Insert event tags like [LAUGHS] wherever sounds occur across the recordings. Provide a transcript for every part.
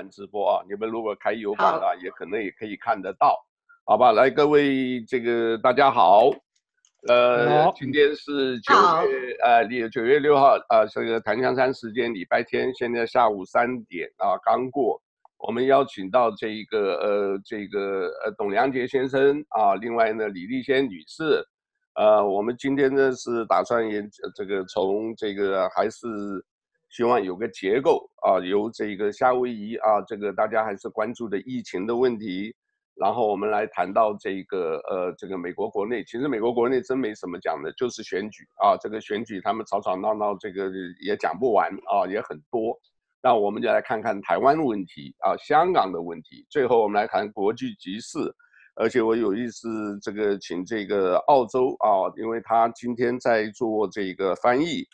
晚直播啊，你们如果开 U 盘啊，也可能也可以看得到，好吧？来，各位这个大家好，呃，今天是九月呃九月六号啊，这个檀香山时间礼拜天，现在下午三点啊刚过，我们邀请到这一个呃这个呃董良杰先生啊，另外呢李丽仙女士。呃，我们今天呢是打算也这个从这个还是希望有个结构啊，由这个夏威夷啊，这个大家还是关注的疫情的问题，然后我们来谈到这个呃这个美国国内，其实美国国内真没什么讲的，就是选举啊，这个选举他们吵吵闹闹，这个也讲不完啊，也很多。那我们就来看看台湾问题啊，香港的问题，最后我们来谈国际局势。而且我有意思，这个请这个澳洲啊，因为他今天在做这个翻译，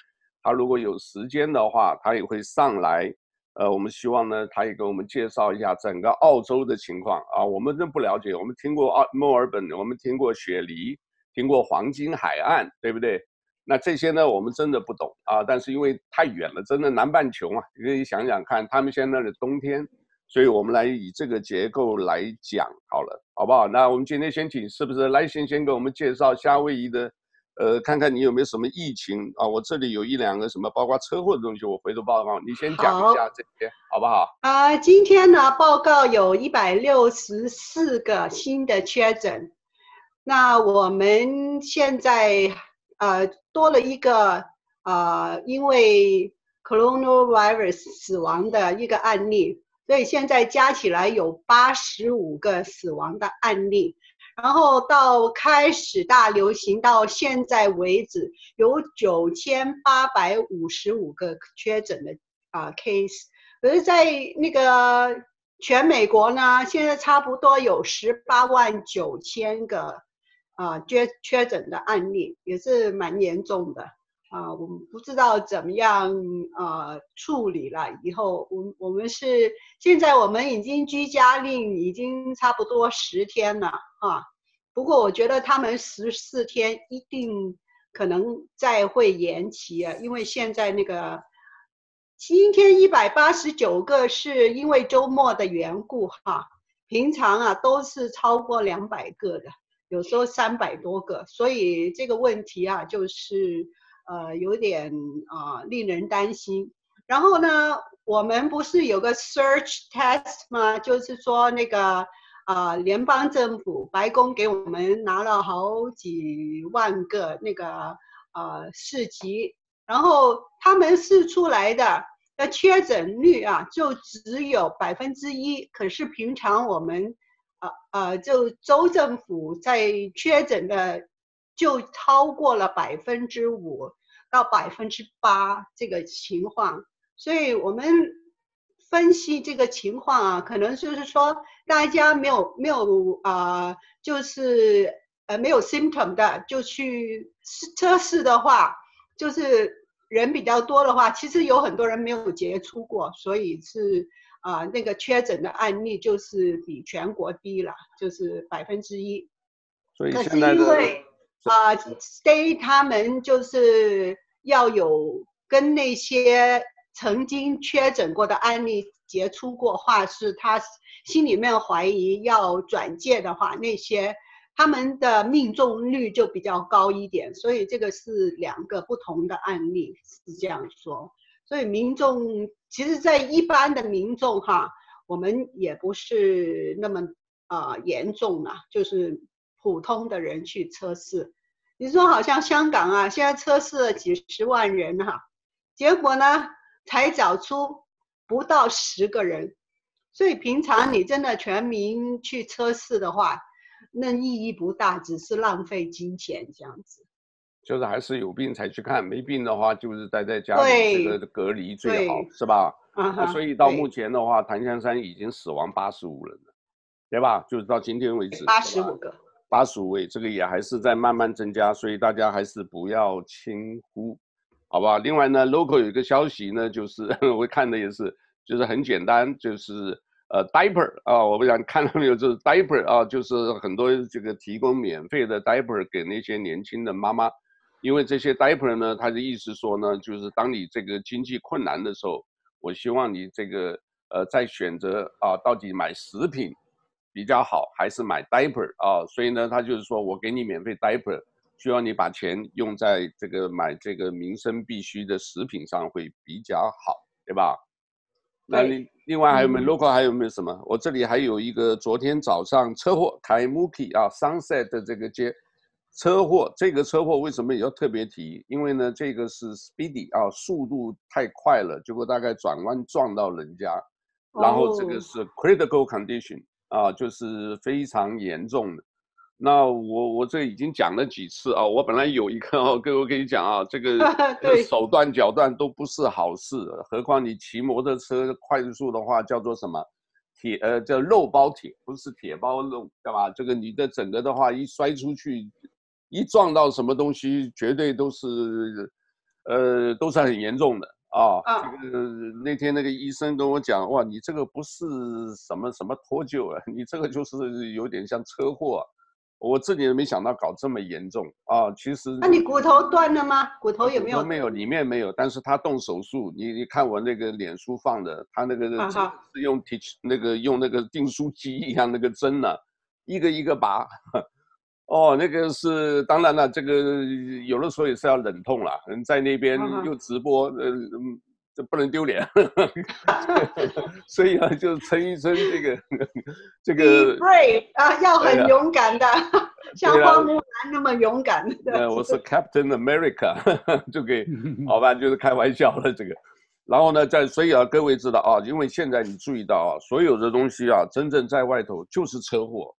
他如果有时间的话，他也会上来。呃，我们希望呢，他也给我们介绍一下整个澳洲的情况啊。我们真不了解，我们听过澳墨尔本，我们听过雪梨，听过黄金海岸，对不对？那这些呢，我们真的不懂啊。但是因为太远了，真的南半球嘛，你可以想想看，他们现在的冬天。所以我们来以这个结构来讲好了，好不好？那我们今天先请，是不是来先先给我们介绍夏威夷的，呃，看看你有没有什么疫情啊？我这里有一两个什么，包括车祸的东西，我回头报告。你先讲一下这些，好，好不好？啊、呃，今天呢，报告有一百六十四个新的确诊，那我们现在呃多了一个呃因为 coronavirus 死亡的一个案例。所以现在加起来有八十五个死亡的案例，然后到开始大流行到现在为止，有九千八百五十五个确诊的啊 case，可是在那个全美国呢，现在差不多有十八万九千个啊确确诊的案例，也是蛮严重的。啊，我们不知道怎么样啊处理了。以后我我们是现在我们已经居家令已经差不多十天了啊。不过我觉得他们十四天一定可能再会延期啊，因为现在那个今天一百八十九个是因为周末的缘故哈，平常啊都是超过两百个的，有时候三百多个，所以这个问题啊就是。呃，有点啊、呃，令人担心。然后呢，我们不是有个 search test 吗？就是说那个啊、呃，联邦政府白宫给我们拿了好几万个那个呃试剂，然后他们试出来的的确诊率啊，就只有百分之一。可是平常我们呃呃，就州政府在确诊的。就超过了百分之五到百分之八这个情况，所以我们分析这个情况啊，可能就是说大家没有没有啊、呃，就是呃没有 symptom 的就去测试的话，就是人比较多的话，其实有很多人没有接触过，所以是啊、呃、那个确诊的案例就是比全国低了，就是百分之一。所以现在的。啊、uh，Stay 他们就是要有跟那些曾经确诊过的案例接触过话，是他心里面怀疑要转介的话，那些他们的命中率就比较高一点。所以这个是两个不同的案例，是这样说。所以民众其实，在一般的民众哈，我们也不是那么啊、呃、严重了，就是普通的人去测试。你说好像香港啊，现在测试了几十万人哈、啊，结果呢才找出不到十个人，所以平常你真的全民去测试的话，那意义不大，只是浪费金钱这样子。就是还是有病才去看，没病的话就是待在家里这个隔离最好，是吧？所以到目前的话，檀香山已经死亡八十五人了，对吧？就是到今天为止，八十五个。八十五位，这个也还是在慢慢增加，所以大家还是不要轻忽，好不好？另外呢，local 有一个消息呢，就是 [LAUGHS] 我看的也是，就是很简单，就是呃，diaper 啊，我不想看到没有，就是 diaper 啊，就是很多这个提供免费的 diaper 给那些年轻的妈妈，因为这些 diaper 呢，他的意思说呢，就是当你这个经济困难的时候，我希望你这个呃，在选择啊，到底买食品比较好，还是买 diaper 啊？所以呢，他就是说我给你免费 diaper，需要你把钱用在这个买这个民生必需的食品上会比较好，对吧？那另另外还有没有 local？还有没有什么？我这里还有一个昨天早上车祸，Kaimuki 啊，Sunset 的这个街。车祸，这个车祸为什么也要特别提？因为呢，这个是 speedy 啊，速度太快了，结果大概转弯撞到人家，然后这个是 critical condition 啊，就是非常严重的。那我我这已经讲了几次啊，我本来有一个哦，各位跟你讲啊，这个 [LAUGHS] 手段脚断都不是好事，何况你骑摩托车快速的话，叫做什么铁呃叫肉包铁，不是铁包肉，对吧？这个你的整个的话一摔出去。一撞到什么东西，绝对都是，呃，都是很严重的啊。啊这个那天那个医生跟我讲，哇，你这个不是什么什么脱臼啊，你这个就是有点像车祸。我自己都没想到搞这么严重啊。其实，那你骨头断了吗？骨头有没有？没有，里面没有。但是他动手术，你你看我那个脸书放的，他那个是用 teach 那个用那个订书机一样那个针呢、啊，一个一个拔。哦，那个是当然了，这个有的时候也是要忍痛了。人在那边又直播，呃，这不能丢脸，[LAUGHS] 所以啊，就陈医生这个这个 brave 啊，要很勇敢的，像花木兰那么勇敢。呃，我是 Captain America，[LAUGHS] 就给好吧，就是开玩笑了这个。然后呢，在所以啊，各位知道啊，因为现在你注意到啊，所有的东西啊，真正在外头就是车祸。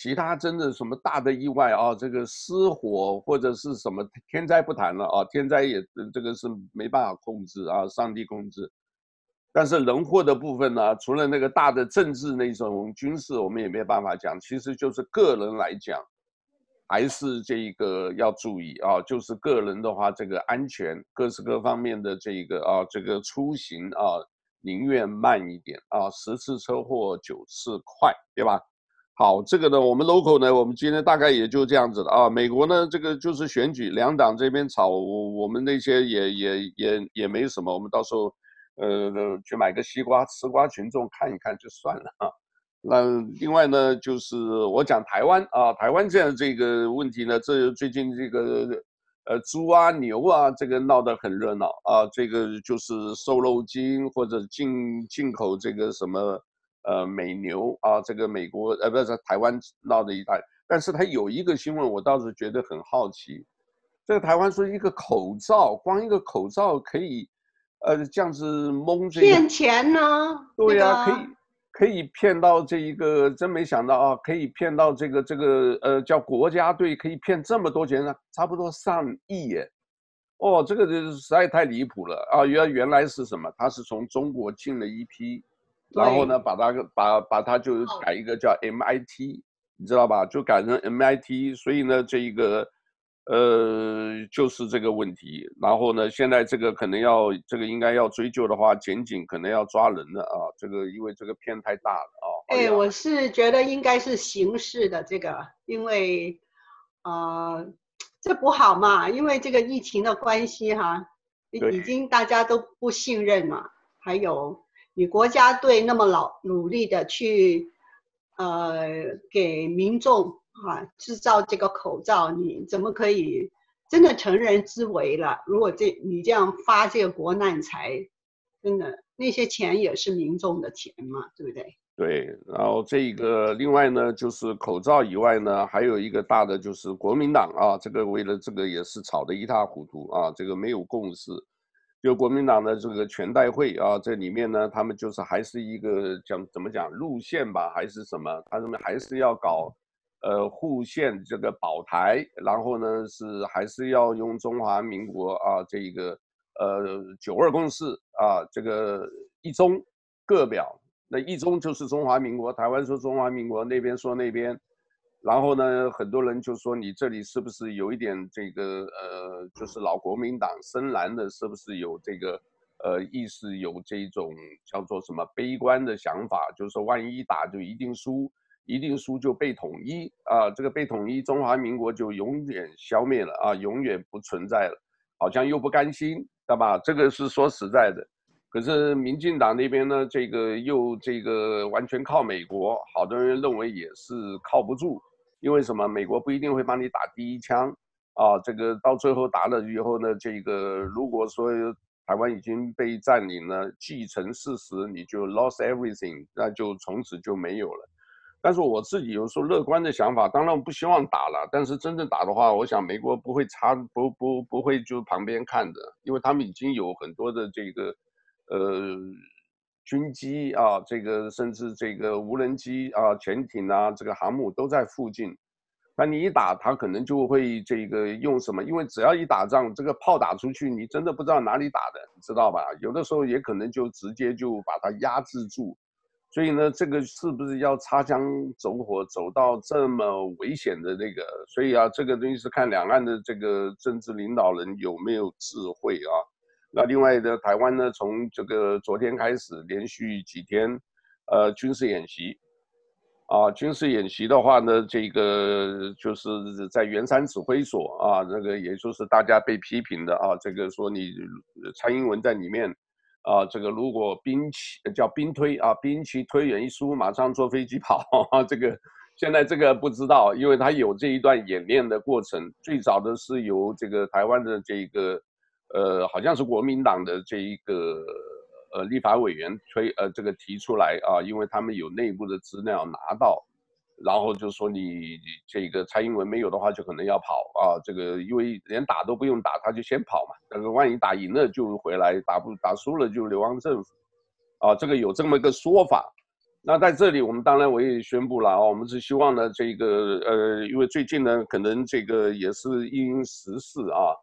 其他真的什么大的意外啊，这个失火或者是什么天灾不谈了啊，天灾也这个是没办法控制啊，上帝控制。但是人祸的部分呢，除了那个大的政治那种军事，我们也没有办法讲。其实就是个人来讲，还是这一个要注意啊，就是个人的话，这个安全各式各方面的这个啊，这个出行啊，宁愿慢一点啊，十次车祸九次快，对吧？好，这个呢，我们 local 呢，我们今天大概也就这样子了啊。美国呢，这个就是选举，两党这边吵，我们那些也也也也没什么，我们到时候，呃，去买个西瓜，吃瓜群众看一看就算了啊。那另外呢，就是我讲台湾啊，台湾这样这个问题呢，这最近这个呃猪啊牛啊，这个闹得很热闹啊，这个就是瘦肉精或者进进口这个什么。呃，美牛啊，这个美国呃，不是台湾闹的一大，但是他有一个新闻，我倒是觉得很好奇。这个台湾说一个口罩，光一个口罩可以，呃，这样子蒙这骗钱呢？对呀、啊，可以可以骗到这一个，真没想到啊，可以骗到这个这个呃叫国家队可以骗这么多钱呢，差不多上亿耶。哦，这个就是实在太离谱了啊！原原来是什么？他是从中国进了一批。然后呢，把它把把它就改一个叫 MIT，你知道吧？就改成 MIT，所以呢，这一个，呃，就是这个问题。然后呢，现在这个可能要这个应该要追究的话，检警可能要抓人了啊。这个因为这个片太大了啊。哎，我是觉得应该是刑事的这个，因为，呃，这不好嘛，因为这个疫情的关系哈，已经大家都不信任嘛，还有。你国家队那么老努力的去，呃，给民众啊制造这个口罩，你怎么可以真的成人之危了？如果这你这样发这个国难财，真的那些钱也是民众的钱嘛，对不对？对，然后这个另外呢，就是口罩以外呢，还有一个大的就是国民党啊，这个为了这个也是吵得一塌糊涂啊，这个没有共识。就国民党的这个全代会啊，这里面呢，他们就是还是一个讲怎么讲路线吧，还是什么？他们还是要搞，呃，护宪这个保台，然后呢是还是要用中华民国啊这一个呃九二共识啊这个一中各表，那一中就是中华民国，台湾说中华民国，那边说那边。然后呢，很多人就说你这里是不是有一点这个呃，就是老国民党深蓝的，是不是有这个呃意识，有这种叫做什么悲观的想法，就是说万一打就一定输，一定输就被统一啊，这个被统一，中华民国就永远消灭了啊，永远不存在了，好像又不甘心，对吧？这个是说实在的，可是民进党那边呢，这个又这个完全靠美国，好多人认为也是靠不住，因为什么？美国不一定会帮你打第一枪啊，这个到最后打了以后呢，这个如果说台湾已经被占领了，既成事实，你就 lost everything，那就从此就没有了。但是我自己有时候乐观的想法，当然我不希望打了，但是真正打的话，我想美国不会插，不不不会就旁边看的，因为他们已经有很多的这个。呃，军机啊，这个甚至这个无人机啊、潜艇啊，这个航母都在附近。那你一打，他可能就会这个用什么？因为只要一打仗，这个炮打出去，你真的不知道哪里打的，你知道吧？有的时候也可能就直接就把它压制住。所以呢，这个是不是要擦枪走火，走到这么危险的那个？所以啊，这个东西是看两岸的这个政治领导人有没有智慧啊。那另外的台湾呢，从这个昨天开始连续几天，呃，军事演习，啊，军事演习的话呢，这个就是在圆山指挥所啊，那个也就是大家被批评的啊，这个说你蔡英文在里面，啊，这个如果兵棋叫兵推啊，兵棋推远一输，马上坐飞机跑，啊，这个现在这个不知道，因为他有这一段演练的过程，最早的是由这个台湾的这个。呃，好像是国民党的这一个呃立法委员推呃这个提出来啊，因为他们有内部的资料拿到，然后就说你这个蔡英文没有的话，就可能要跑啊。这个因为连打都不用打，他就先跑嘛。那个万一打赢了就回来，打不打输了就流亡政府，啊，这个有这么一个说法。那在这里我们当然我也宣布了啊，我们是希望呢这个呃，因为最近呢可能这个也是因时事啊。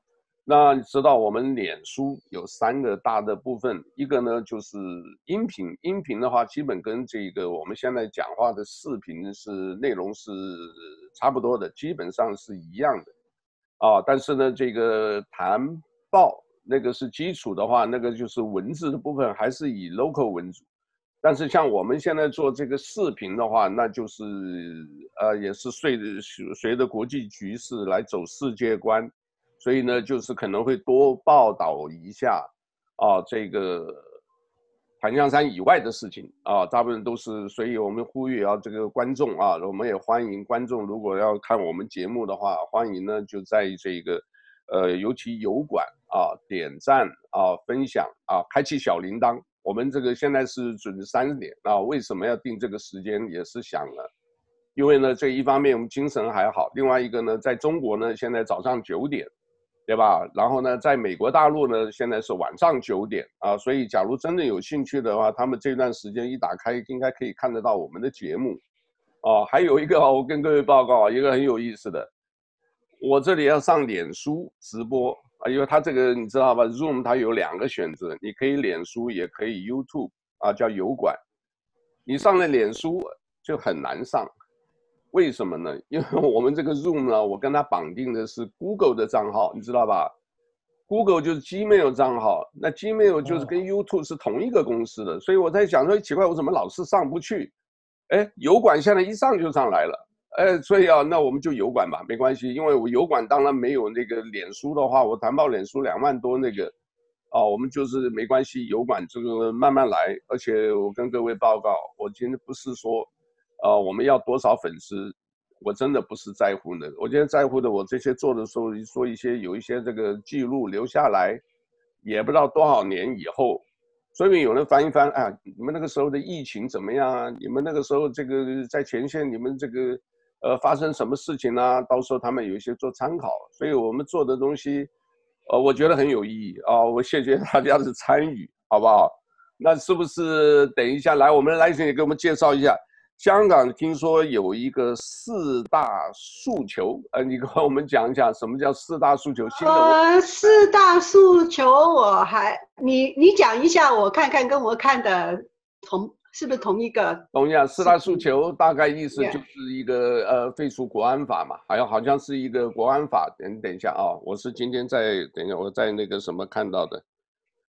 那你知道我们脸书有三个大的部分，一个呢就是音频，音频的话基本跟这个我们现在讲话的视频是内容是差不多的，基本上是一样的，啊，但是呢这个谈报那个是基础的话，那个就是文字的部分还是以 local 为主，但是像我们现在做这个视频的话，那就是呃也是随着随着国际局势来走世界观。所以呢，就是可能会多报道一下，啊，这个檀香山以外的事情啊，大部分都是。所以我们呼吁啊，这个观众啊，我们也欢迎观众，如果要看我们节目的话，欢迎呢就在这个，呃，尤其油管啊，点赞啊，分享啊，开启小铃铛。我们这个现在是准时三点啊，为什么要定这个时间？也是想了，因为呢，这一方面我们精神还好，另外一个呢，在中国呢，现在早上九点。对吧？然后呢，在美国大陆呢，现在是晚上九点啊，所以假如真的有兴趣的话，他们这段时间一打开，应该可以看得到我们的节目，啊，还有一个我跟各位报告一个很有意思的，我这里要上脸书直播啊，因为它这个你知道吧，Zoom 它有两个选择，你可以脸书，也可以 YouTube 啊，叫油管，你上了脸书就很难上。为什么呢？[LAUGHS] 因为我们这个 Zoom 呢，我跟他绑定的是 Google 的账号，你知道吧？Google 就是 Gmail 账号，那 Gmail 就是跟 YouTube 是同一个公司的，所以我在想说，奇怪，我怎么老是上不去？哎，油管现在一上就上来了，哎，所以啊，那我们就油管吧，没关系，因为我油管当然没有那个脸书的话，我谈报脸书两万多那个，啊，我们就是没关系，油管这个慢慢来，而且我跟各位报告，我今天不是说。呃，我们要多少粉丝？我真的不是在乎的。我今天在乎的，我这些做的时候说一些有一些这个记录留下来，也不知道多少年以后，所以有人翻一翻，啊，你们那个时候的疫情怎么样啊？你们那个时候这个在前线，你们这个呃发生什么事情啊？到时候他们有一些做参考。所以我们做的东西，呃，我觉得很有意义啊。我谢谢大家的参与，好不好？那是不是等一下来，我们来先给我们介绍一下。香港听说有一个四大诉求，呃，你跟我们讲一讲什么叫四大诉求？呃，四大诉求我还你你讲一下，我看看跟我看的同是不是同一个？同样，四大诉求大概意思就是一个呃废除国安法嘛，还有好像是一个国安法。等等一下啊，我是今天在等一下我在那个什么看到的，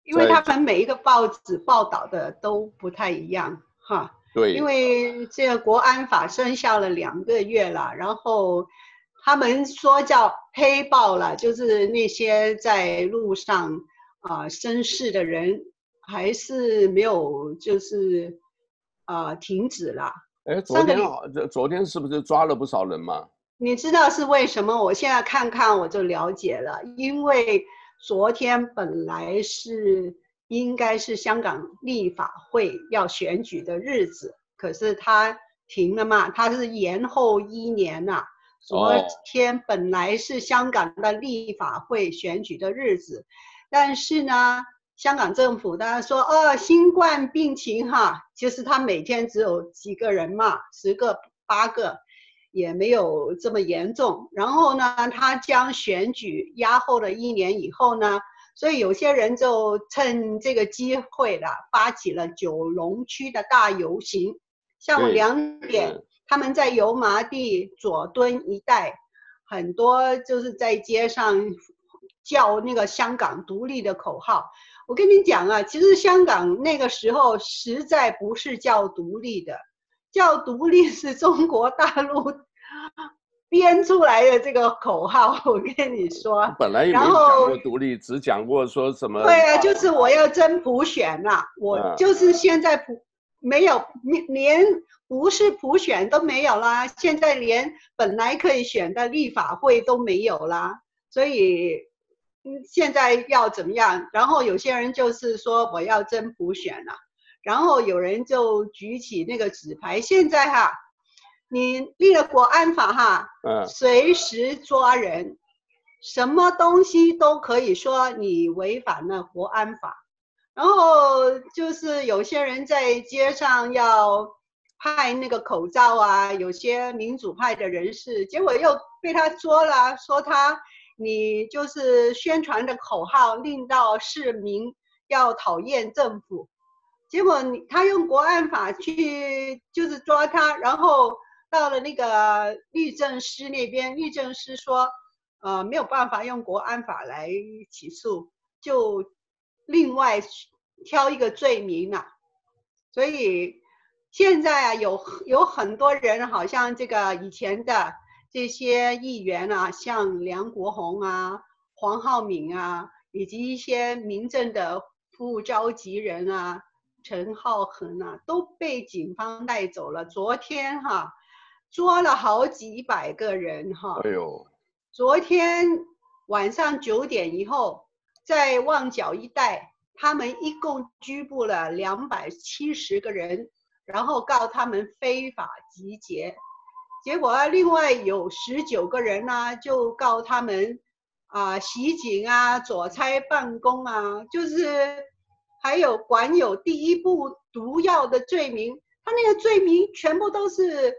因为他们每一个报纸报道的都不太一样哈。对，因为这个国安法生效了两个月了，然后他们说叫黑暴了，就是那些在路上啊、呃、生事的人还是没有就是啊、呃、停止了。哎，昨天这昨天是不是抓了不少人嘛？你知道是为什么？我现在看看我就了解了，因为昨天本来是应该是香港立法会要选举的日子，可是他停了嘛，他是延后一年呐、啊。昨天本来是香港的立法会选举的日子，但是呢，香港政府大家说，哦，新冠病情哈，其实他每天只有几个人嘛，十个八个，也没有这么严重。然后呢，他将选举压后了一年以后呢，所以有些人就趁这个机会了，发起了九龙区的大游行，下午两点。他们在油麻地左敦一带，很多就是在街上叫那个香港独立的口号。我跟你讲啊，其实香港那个时候实在不是叫独立的，叫独立是中国大陆编出来的这个口号。我跟你说，[LAUGHS] 本来也没讲过独立，只讲过说什么。对啊，就是我要真普选啦、啊，我就是现在普。没有，连不是普选都没有啦。现在连本来可以选的立法会都没有啦。所以，嗯，现在要怎么样？然后有些人就是说我要真普选了，然后有人就举起那个纸牌。现在哈，你立了国安法哈，嗯，随时抓人，什么东西都可以说你违反了国安法。然后就是有些人在街上要派那个口罩啊，有些民主派的人士，结果又被他捉了，说他你就是宣传的口号令到市民要讨厌政府，结果你他用国安法去就是抓他，然后到了那个律政司那边，律政司说，呃没有办法用国安法来起诉，就。另外挑一个罪名啊，所以现在啊有有很多人，好像这个以前的这些议员啊，像梁国雄啊、黄浩铭啊，以及一些民政的副召集人啊、陈浩恒啊，都被警方带走了。昨天哈、捉了好几百个人哈。哎呦！昨天晚上九点以后。在旺角一带，他们一共拘捕了两百七十个人，然后告他们非法集结。结果啊，另外有十九个人呢、啊，就告他们啊、呃、袭警啊、左差办公啊，就是还有管有第一部毒药的罪名。他那个罪名全部都是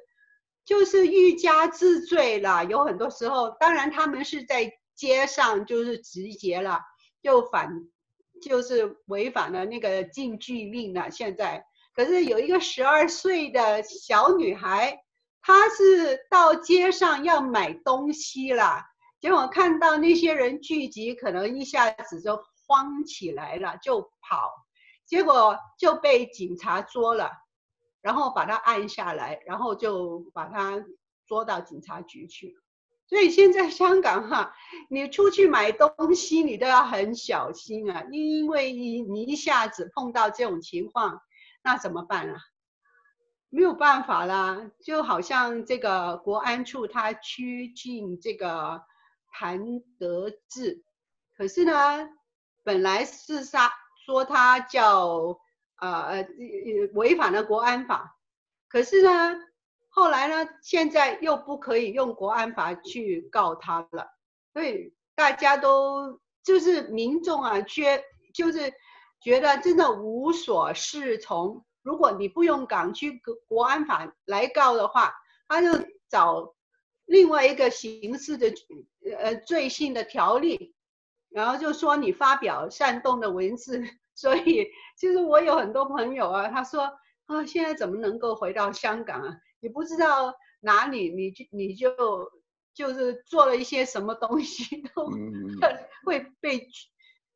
就是欲加之罪了。有很多时候，当然他们是在街上就是集结了。就反，就是违反了那个禁聚令了。现在，可是有一个十二岁的小女孩，她是到街上要买东西了，结果看到那些人聚集，可能一下子就慌起来了，就跑，结果就被警察捉了，然后把他按下来，然后就把他捉到警察局去。所以现在香港哈，你出去买东西，你都要很小心啊，因为你你一下子碰到这种情况，那怎么办啊？没有办法啦，就好像这个国安处他拘禁这个谭德志，可是呢，本来是杀说他叫呃呃违反了国安法，可是呢。后来呢？现在又不可以用国安法去告他了，所以大家都就是民众啊，觉就是觉得真的无所适从。如果你不用港区国安法来告的话，他就找另外一个刑事的呃罪性的条例，然后就说你发表煽动的文字。[LAUGHS] 所以其实我有很多朋友啊，他说啊，现在怎么能够回到香港啊？你不知道哪里，你就你就就是做了一些什么东西，都 [LAUGHS] 会被、嗯、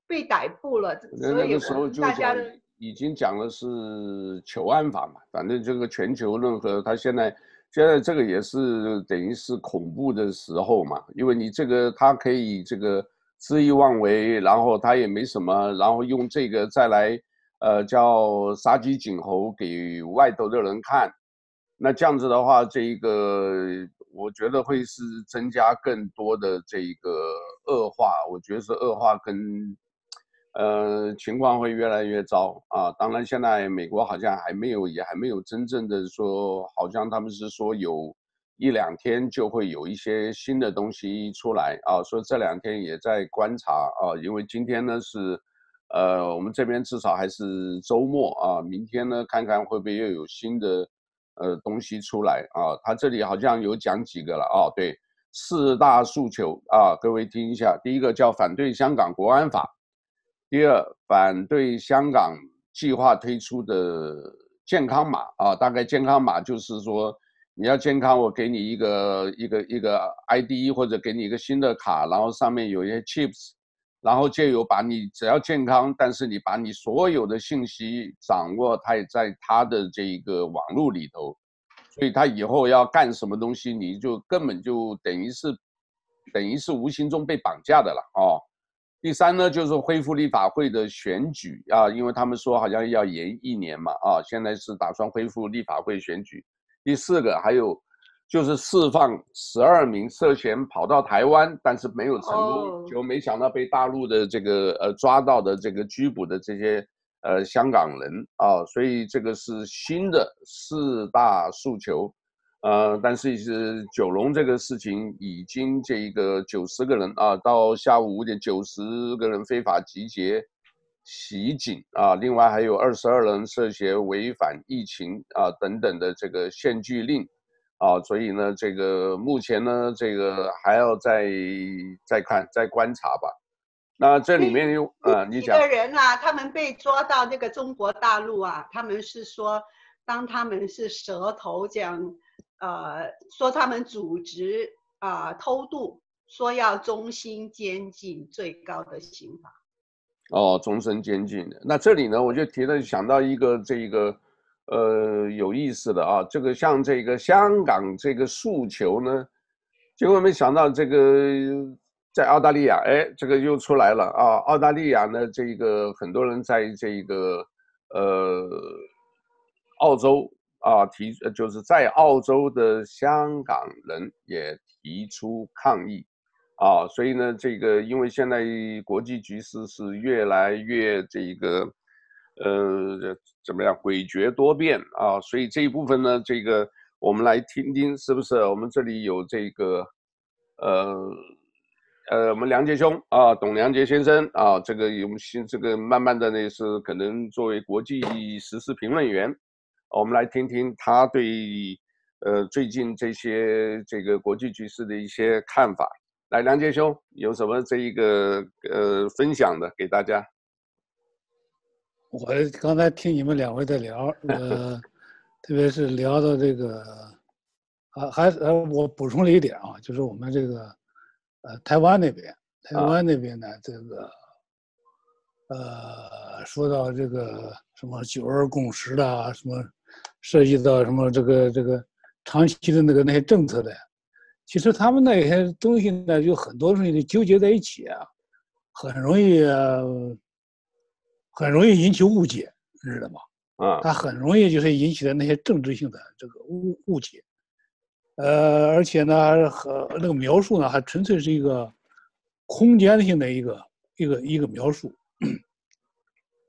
被逮捕了。那那个时候就大家已经讲的是求安法嘛，反正这个全球任何，他现在现在这个也是等于是恐怖的时候嘛，因为你这个他可以这个恣意妄为，然后他也没什么，然后用这个再来。呃，叫杀鸡儆猴给外头的人看。那这样子的话，这一个我觉得会是增加更多的这一个恶化，我觉得是恶化跟，呃，情况会越来越糟啊。当然，现在美国好像还没有，也还没有真正的说，好像他们是说有一两天就会有一些新的东西出来啊。所以这两天也在观察啊，因为今天呢是，呃，我们这边至少还是周末啊，明天呢看看会不会又有新的。呃，东西出来啊，他这里好像有讲几个了啊，对，四大诉求啊，各位听一下，第一个叫反对香港国安法，第二反对香港计划推出的健康码啊，大概健康码就是说你要健康，我给你一个一个一个 ID 或者给你一个新的卡，然后上面有一些 chips。然后就有把你只要健康，但是你把你所有的信息掌握，他也在他的这一个网络里头，所以他以后要干什么东西，你就根本就等于是，等于是无形中被绑架的了哦。第三呢，就是恢复立法会的选举啊，因为他们说好像要延一年嘛啊，现在是打算恢复立法会选举。第四个还有。就是释放十二名涉嫌跑到台湾，但是没有成功，就没想到被大陆的这个呃抓到的这个拘捕的这些呃香港人啊，所以这个是新的四大诉求，呃，但是是九龙这个事情已经这个九十个人啊，到下午五点九十个人非法集结袭警啊，另外还有二十二人涉嫌违反疫情啊等等的这个限聚令。啊，所以呢，这个目前呢，这个还要再再看、再观察吧。那这里面有啊，你讲几个人啊，他们被抓到那个中国大陆啊，他们是说，当他们是蛇头这样，呃，说他们组织啊、呃、偷渡，说要终身监禁，最高的刑罚。哦，终身监禁的。那这里呢，我就提了想到一个这个。呃，有意思的啊，这个像这个香港这个诉求呢，结果没想到这个在澳大利亚，哎，这个又出来了啊！澳大利亚呢，这个很多人在这个呃澳洲啊提，就是在澳洲的香港人也提出抗议啊，所以呢，这个因为现在国际局势是越来越这个。呃，怎么样？诡谲多变啊！所以这一部分呢，这个我们来听听，是不是？我们这里有这个，呃，呃，我们梁杰兄啊，董梁杰先生啊，这个有新这个慢慢的呢是可能作为国际时事评论员，我们来听听他对呃最近这些这个国际局势的一些看法。来，梁杰兄有什么这一个呃分享的给大家？我刚才听你们两位在聊，呃，[LAUGHS] 特别是聊到这个，啊，还呃，我补充了一点啊，就是我们这个，呃，台湾那边，台湾那边呢，这个，呃，说到这个什么九二共识的，什么涉及到什么这个这个长期的那个那些政策的，其实他们那些东西呢，有很多东西纠结在一起啊，很容易。啊。很容易引起误解，你知道吗？啊，它很容易就是引起的那些政治性的这个误误解，呃，而且呢，和那个描述呢，还纯粹是一个空间性的一个一个一个描述，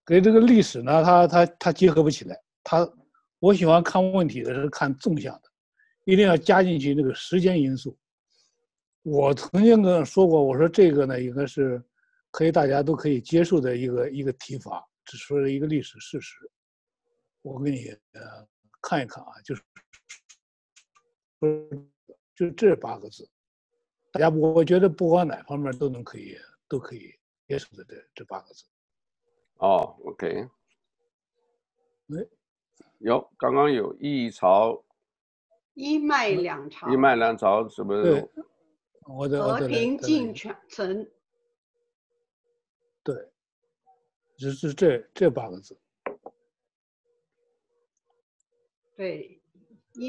跟这个历史呢，它它它结合不起来。它，我喜欢看问题的是看纵向的，一定要加进去那个时间因素。我曾经跟说过，我说这个呢，应该是。可以，大家都可以接受的一个一个提法，只说了一个历史事实。我给你呃看一看啊，就是就这八个字，大家我觉得不管哪方面都能可以都可以接受的这这八个字。哦，OK。哎，有刚刚有一朝一脉两朝，一脉两朝什么？对，我的和平进全程。对，就是这这八个字。对，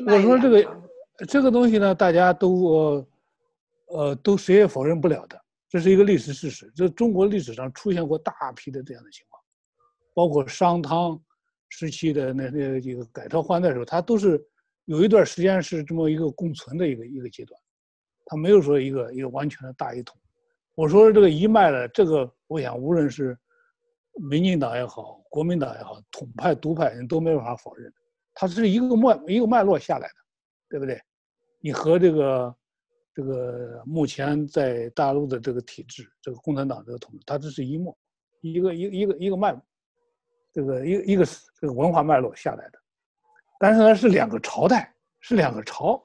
我说这个这个东西呢，大家都呃都谁也否认不了的，这是一个历史事实。这中国历史上出现过大批的这样的情况，包括商汤时期的那那几个改朝换代的时候，它都是有一段时间是这么一个共存的一个一个阶段，它没有说一个一个完全的大一统。我说这个一脉的这个，我想无论是民进党也好，国民党也好，统派独派人都没办法否认，它是一个脉一个脉络下来的，对不对？你和这个这个目前在大陆的这个体制，这个共产党这个统治，它这是一脉，一个一个一个一个脉，这个一个一个是这个文化脉络下来的，但是呢是两个朝代，是两个朝，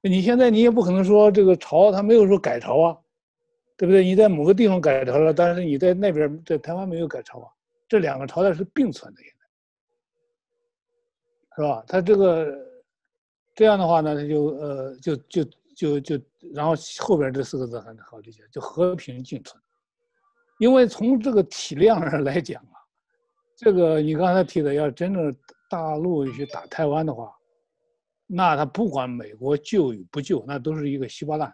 你现在你也不可能说这个朝它没有说改朝啊。对不对？你在某个地方改朝了，但是你在那边在台湾没有改朝啊。这两个朝代是并存的，现在，是吧？他这个这样的话呢，他就呃，就就就就，然后后边这四个字很好理解，就和平共存。因为从这个体量上来讲啊，这个你刚才提的，要真正大陆去打台湾的话，那他不管美国救与不救，那都是一个稀巴烂，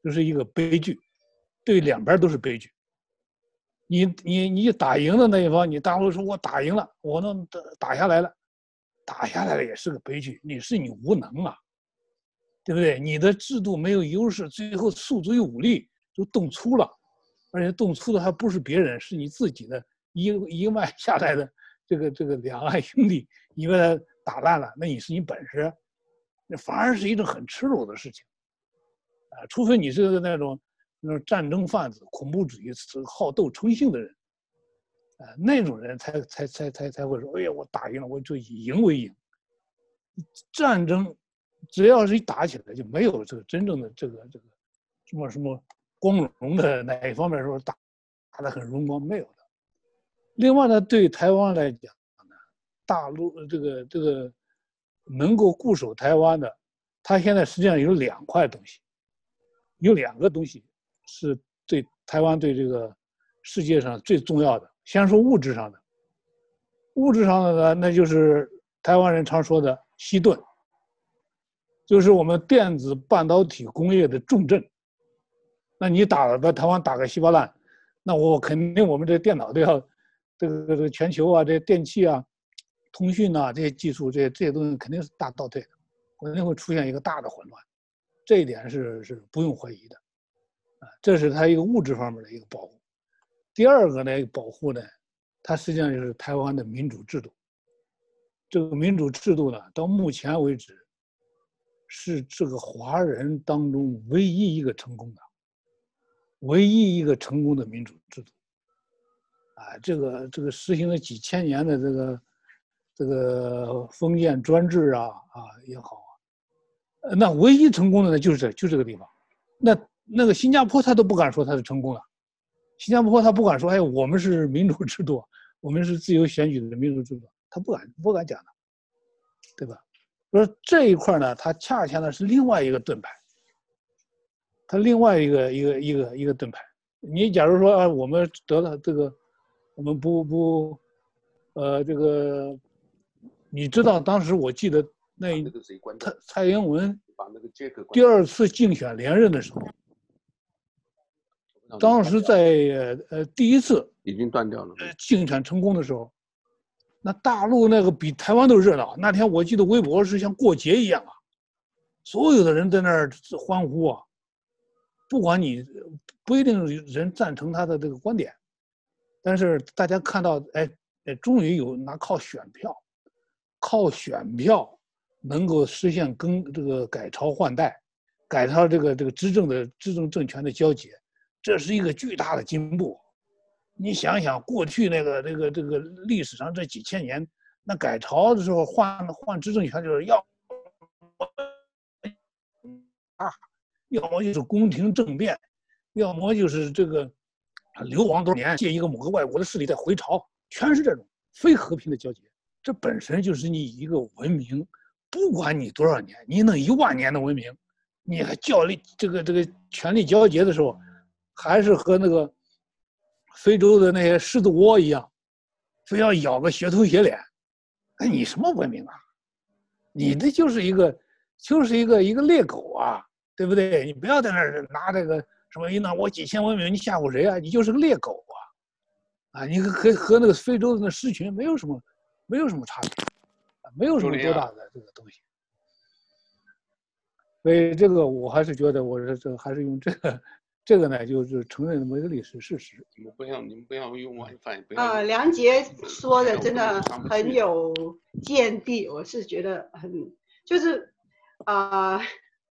就是一个悲剧。对两边都是悲剧。你你你打赢的那一方，你大陆说我打赢了，我能打打下来了，打下来了也是个悲剧。你是你无能啊，对不对？你的制度没有优势，最后诉诸于武力就动粗了，而且动粗的还不是别人，是你自己的一一脉下来的这个这个两岸兄弟，你把他打烂了，那你是你本事，那反而是一种很耻辱的事情啊！除非你是个那种。那种战争贩子、恐怖主义、好斗成性的人，啊、那种人才才才才才会说：“哎呀，我打赢了，我就以赢为赢。”战争只要是一打起来，就没有这个真正的这个这个什么什么光荣的哪一方面说打打得很荣光，没有的。另外呢，对台湾来讲呢，大陆这个这个能够固守台湾的，他现在实际上有两块东西，有两个东西。是对台湾对这个世界上最重要的。先说物质上的，物质上的呢，那就是台湾人常说的“西顿”，就是我们电子半导体工业的重镇。那你打把台湾打个稀巴烂，那我肯定我们这电脑都要这个这个全球啊，这些电器啊、通讯啊这些技术这些这些东西肯定是大倒退的，肯定会出现一个大的混乱，这一点是是不用怀疑的。啊这是它一个物质方面的一个保护。第二个呢，保护呢，它实际上就是台湾的民主制度。这个民主制度呢，到目前为止，是这个华人当中唯一一个成功的，唯一一个成功的民主制度。啊，这个这个实行了几千年的这个这个封建专制啊啊也好啊，那唯一成功的呢，就是这就这个地方，那。那个新加坡他都不敢说他是成功了，新加坡他不敢说，哎，我们是民主制度，我们是自由选举的民主制度，他不敢不敢讲的，对吧？说这一块呢，他恰恰呢是另外一个盾牌，他另外一个一个一个一个盾牌。你假如说啊，我们得了这个，我们不不，呃，这个，你知道当时我记得那蔡蔡英文第二次竞选连任的时候。当时在呃第一次已经断掉了，竞选成功的时候，那大陆那个比台湾都热闹。那天我记得微博是像过节一样啊，所有的人在那儿欢呼啊。不管你不一定人赞成他的这个观点，但是大家看到，哎哎，终于有拿靠选票，靠选票能够实现更这个改朝换代，改朝这个这个执政的执政政权的交接。这是一个巨大的进步，你想想，过去那个这个这个历史上这几千年，那改朝的时候换换执政权就是要啊，要么就是宫廷政变，要么就是这个啊流亡多年，借一个某个外国的势力再回朝，全是这种非和平的交接。这本身就是你一个文明，不管你多少年，你弄一万年的文明，你还叫力这个这个权力交接的时候。还是和那个非洲的那些狮子窝一样，非要咬个血头血脸，哎，你什么文明啊？你这就是一个，就是一个一个猎狗啊，对不对？你不要在那儿拿这个什么一拿我几千文明，你吓唬谁啊？你就是个猎狗啊！啊，你和和那个非洲的那狮群没有什么，没有什么差别，没有什么多大的这个东西。所以这个我还是觉得，我说这还是用这个，这个呢就是承认这么一个历史事实。你们不要，你们不要用外翻。啊，梁杰说的真的很有见地，我是觉得很就是啊、呃，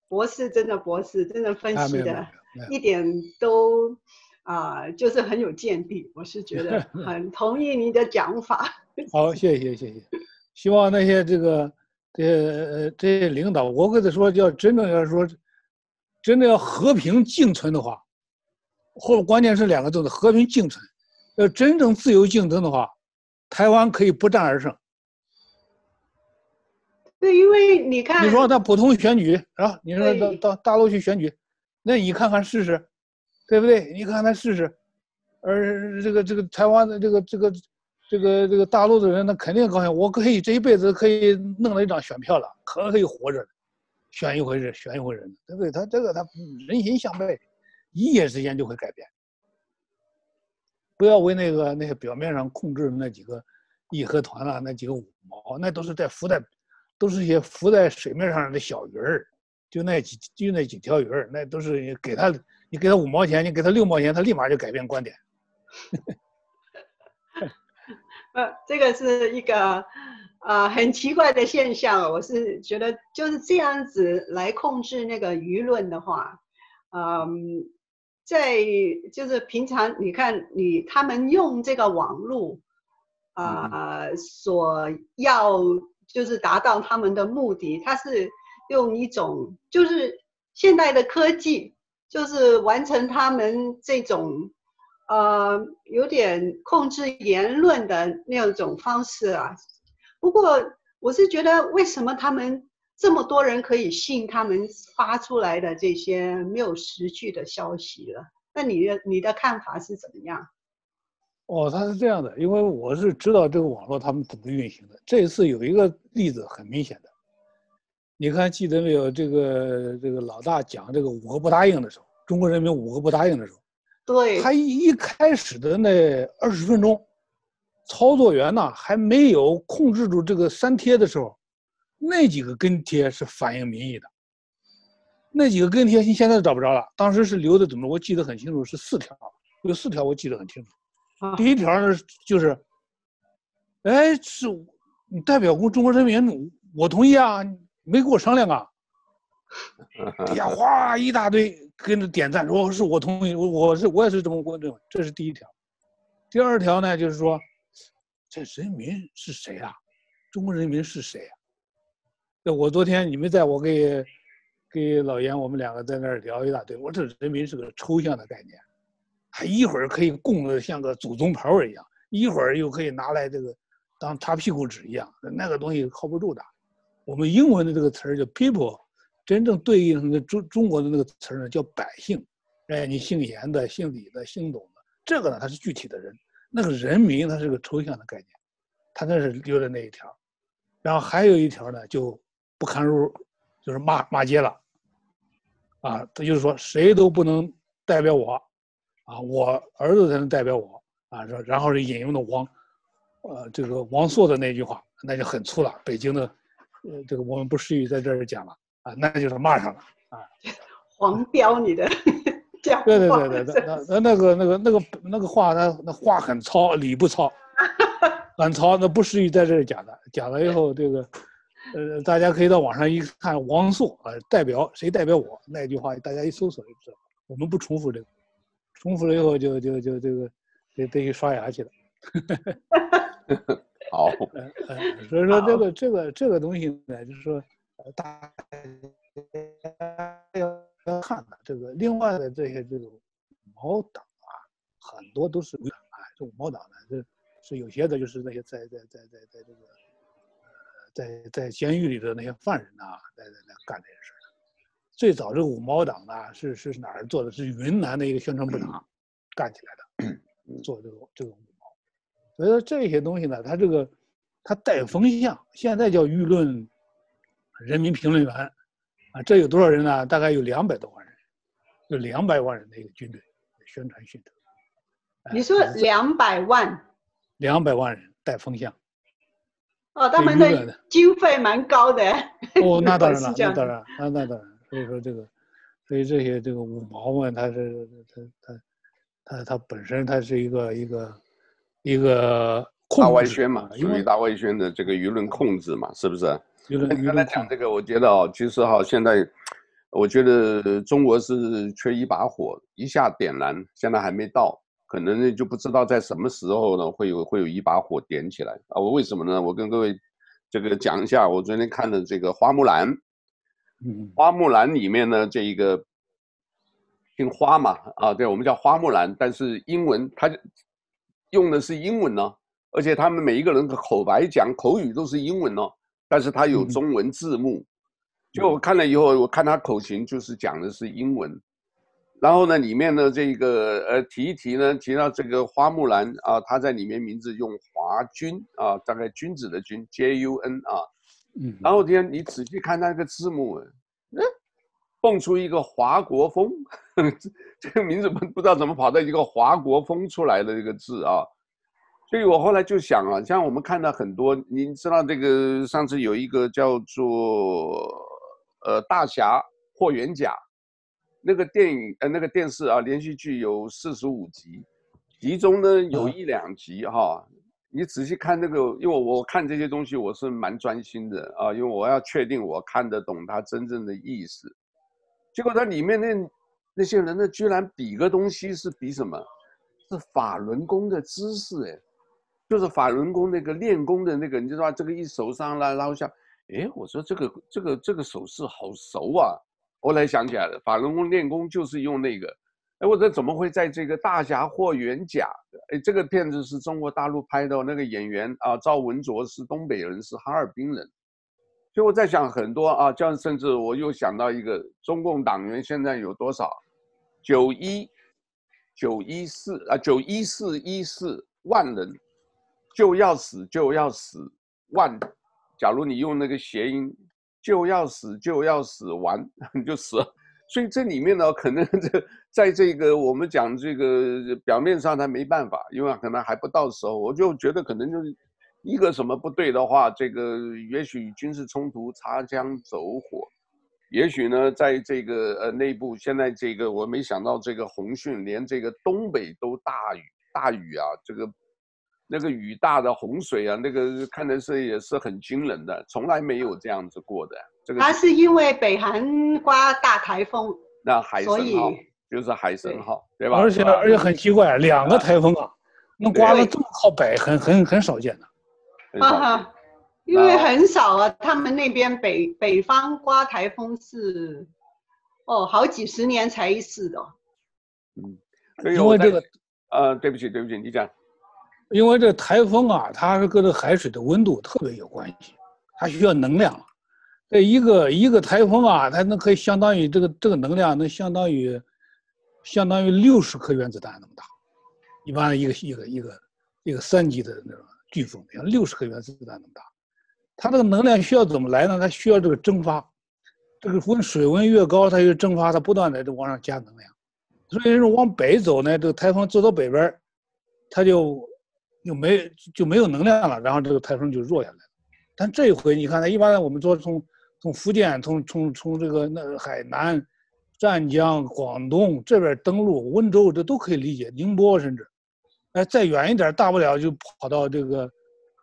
博士真的博士真的分析的一点都。啊，就是很有见地，我是觉得 [LAUGHS] 很同意你的讲法。[LAUGHS] 好，谢谢谢谢，希望那些这个这这些领导，我跟他说，要真正要说，真的要和平共存的话，或关键是两个字的和平共存，要真正自由竞争的话，台湾可以不战而胜。对，因为你看，你说他普通选举啊，你说到到大陆去选举，那你看看试试。对不对？你看看试试，而这个这个台湾的这个这个这个这个大陆的人，那肯定高兴。我可以这一辈子可以弄了一张选票了，可可以活着，选一回人，选一回人，对不对？他这个他人心向背，一夜之间就会改变。不要为那个那些表面上控制那几个义和团啊，那几个五毛，那都是在浮在，都是些浮在水面上的小鱼儿，就那几就那几条鱼儿，那都是给他。你给他五毛钱，你给他六毛钱，他立马就改变观点。[LAUGHS] 呃，这个是一个啊、呃、很奇怪的现象。我是觉得就是这样子来控制那个舆论的话，嗯，在就是平常你看你他们用这个网络啊、呃、所要就是达到他们的目的，他是用一种就是现代的科技。就是完成他们这种，呃，有点控制言论的那种方式啊。不过我是觉得，为什么他们这么多人可以信他们发出来的这些没有实据的消息了？那你的你的看法是怎么样？哦，他是这样的，因为我是知道这个网络他们怎么运行的。这一次有一个例子很明显的。你看，记得没有？这个这个老大讲这个五个不答应的时候，中国人民五个不答应的时候，对，他一一开始的那二十分钟，操作员呢还没有控制住这个删贴的时候，那几个跟帖是反映民意的。那几个跟帖现在都找不着了，当时是留的怎么？我记得很清楚，是四条，有四条我记得很清楚。第一条呢就是，哎，是你代表过中国人民，我同意啊。没跟我商量啊！底下，哗一大堆跟着点赞，说是我同意，我我是我也是这么认为，这是第一条。第二条呢，就是说，这人民是谁啊？中国人民是谁啊？那我昨天你们在我给给老严我们两个在那儿聊一大堆，我说这人民是个抽象的概念，他一会儿可以供的像个祖宗牌位一样，一会儿又可以拿来这个当擦屁股纸一样，那个东西靠不住的。我们英文的这个词儿叫 people，真正对应的中中国的那个词儿呢叫百姓，哎，你姓严的、姓李的、姓董的，这个呢它是具体的人，那个人民它是个抽象的概念，他那是留的那一条，然后还有一条呢就不堪入，就是骂骂街了，啊，他就是说谁都不能代表我，啊，我儿子才能代表我，啊，然后是引用的王，呃，这个王朔的那句话，那就很粗了，北京的。呃，这个我们不适宜在这儿讲了啊，那就是骂上了 [LAUGHS] 啊，[LAUGHS] 黄标你的 [LAUGHS] 讲话，对对对对，那那那个那个那个那个话，那那话很糙，理不糙，很糙，那不适宜在这儿讲的。讲了以后，这个呃，大家可以到网上一看，王朔啊，代表谁代表我那句话，大家一搜索就知道。我们不重复这个，重复了以后就就就这个得得去刷牙去了。[LAUGHS] 好，[LAUGHS] 所以说这个这个这个东西呢，就是说，呃，大家要要看的这个另外的这些这种五毛党啊，很多都是啊，这五毛党呢，这是有些的就是那些在在在在在这个呃在在监狱里的那些犯人呐，在在在干这些事儿。最早这个五毛党呢，是是哪儿做的？是云南的一个宣传部长干起来的，做这个这个。所以说这些东西呢，它这个，它带风向，现在叫舆论，人民评论员，啊，这有多少人呢？大概有两百多万人，有两百万人的一个军队，宣传训你说两百万？两百万人带风向。哦，他们的经费蛮高的。哦，[LAUGHS] 那当然了，那当然，那那当然。所以说这个，所以这些这个五毛们，他是他他他他本身他是一个一个一个大外宣嘛，属于大外宣的这个舆论控制嘛，是不是？舆论舆论。刚才讲这个，我觉得哦，其实哈，现在我觉得中国是缺一把火，一下点燃，现在还没到。可能就不知道在什么时候呢会有会有一把火点起来啊！我为什么呢？我跟各位这个讲一下，我昨天看的这个《花木兰》，嗯，《花木兰》里面呢这一个姓花嘛啊，对，我们叫花木兰，但是英文它用的是英文呢，而且他们每一个人的口白讲口语都是英文呢，但是他有中文字幕，就我看了以后，我看他口型就是讲的是英文。然后呢，里面的这个呃提一提呢，提到这个花木兰啊，她在里面名字用华君啊，大概君子的君，J U N 啊，嗯，然后天你仔细看那个字幕，嗯，蹦出一个华国锋，这个名字不不知道怎么跑到一个华国锋出来的这个字啊，所以我后来就想啊，像我们看到很多，你知道这个上次有一个叫做呃大侠霍元甲。那个电影呃，那个电视啊，连续剧有四十五集，其中呢有一两集哈，你仔细看那个，因为我看这些东西我是蛮专心的啊，因为我要确定我看得懂它真正的意思。结果他里面那那些人呢，居然比个东西是比什么？是法轮功的姿势哎，就是法轮功那个练功的那个，你知道？这个一手上来，然后像，哎，我说这个这个这个手势好熟啊。后来想起来了，法轮功练功就是用那个，哎，我这怎么会在这个大侠霍元甲？哎，这个片子是中国大陆拍的，那个演员啊，赵文卓是东北人，是哈尔滨人。所以我在想很多啊，这样甚至我又想到一个，中共党员现在有多少？九一九一四啊，九一四一四万人，就要死就要死万，假如你用那个谐音。就要死就要死完你就死了，所以这里面呢，可能这在这个我们讲这个表面上他没办法，因为可能还不到时候，我就觉得可能就是一个什么不对的话，这个也许军事冲突擦枪走火，也许呢，在这个呃内部现在这个我没想到这个洪汛连这个东北都大雨大雨啊，这个。那个雨大的洪水啊，那个看的是也是很惊人的，从来没有这样子过的。这个它是因为北韩刮大台风，那海神号就是海神号，对，吧？而且而且很奇怪，两个台风啊，能刮的这么靠北，很很很少见的。哈哈，因为很少啊，他们那边北北方刮台风是，哦，好几十年才一次的。嗯，因为这个，呃，对不起对不起，你讲。因为这台风啊，它是跟这海水的温度特别有关系，它需要能量。这一个一个台风啊，它能可以相当于这个这个能量能相当于，相当于六十颗原子弹那么大。一般的一个一个一个一个三级的那种飓风，像六十颗原子弹那么大。它这个能量需要怎么来呢？它需要这个蒸发，这个温水温越高，它就蒸发，它不断的往上加能量。所以说往北走呢，这个台风走到北边，它就。就没就没有能量了，然后这个台风就弱下来了。但这一回你看，它一般我们说从从福建、从从从这个那海南、湛江、广东这边登陆温州，这都可以理解。宁波甚至，哎，再远一点，大不了就跑到这个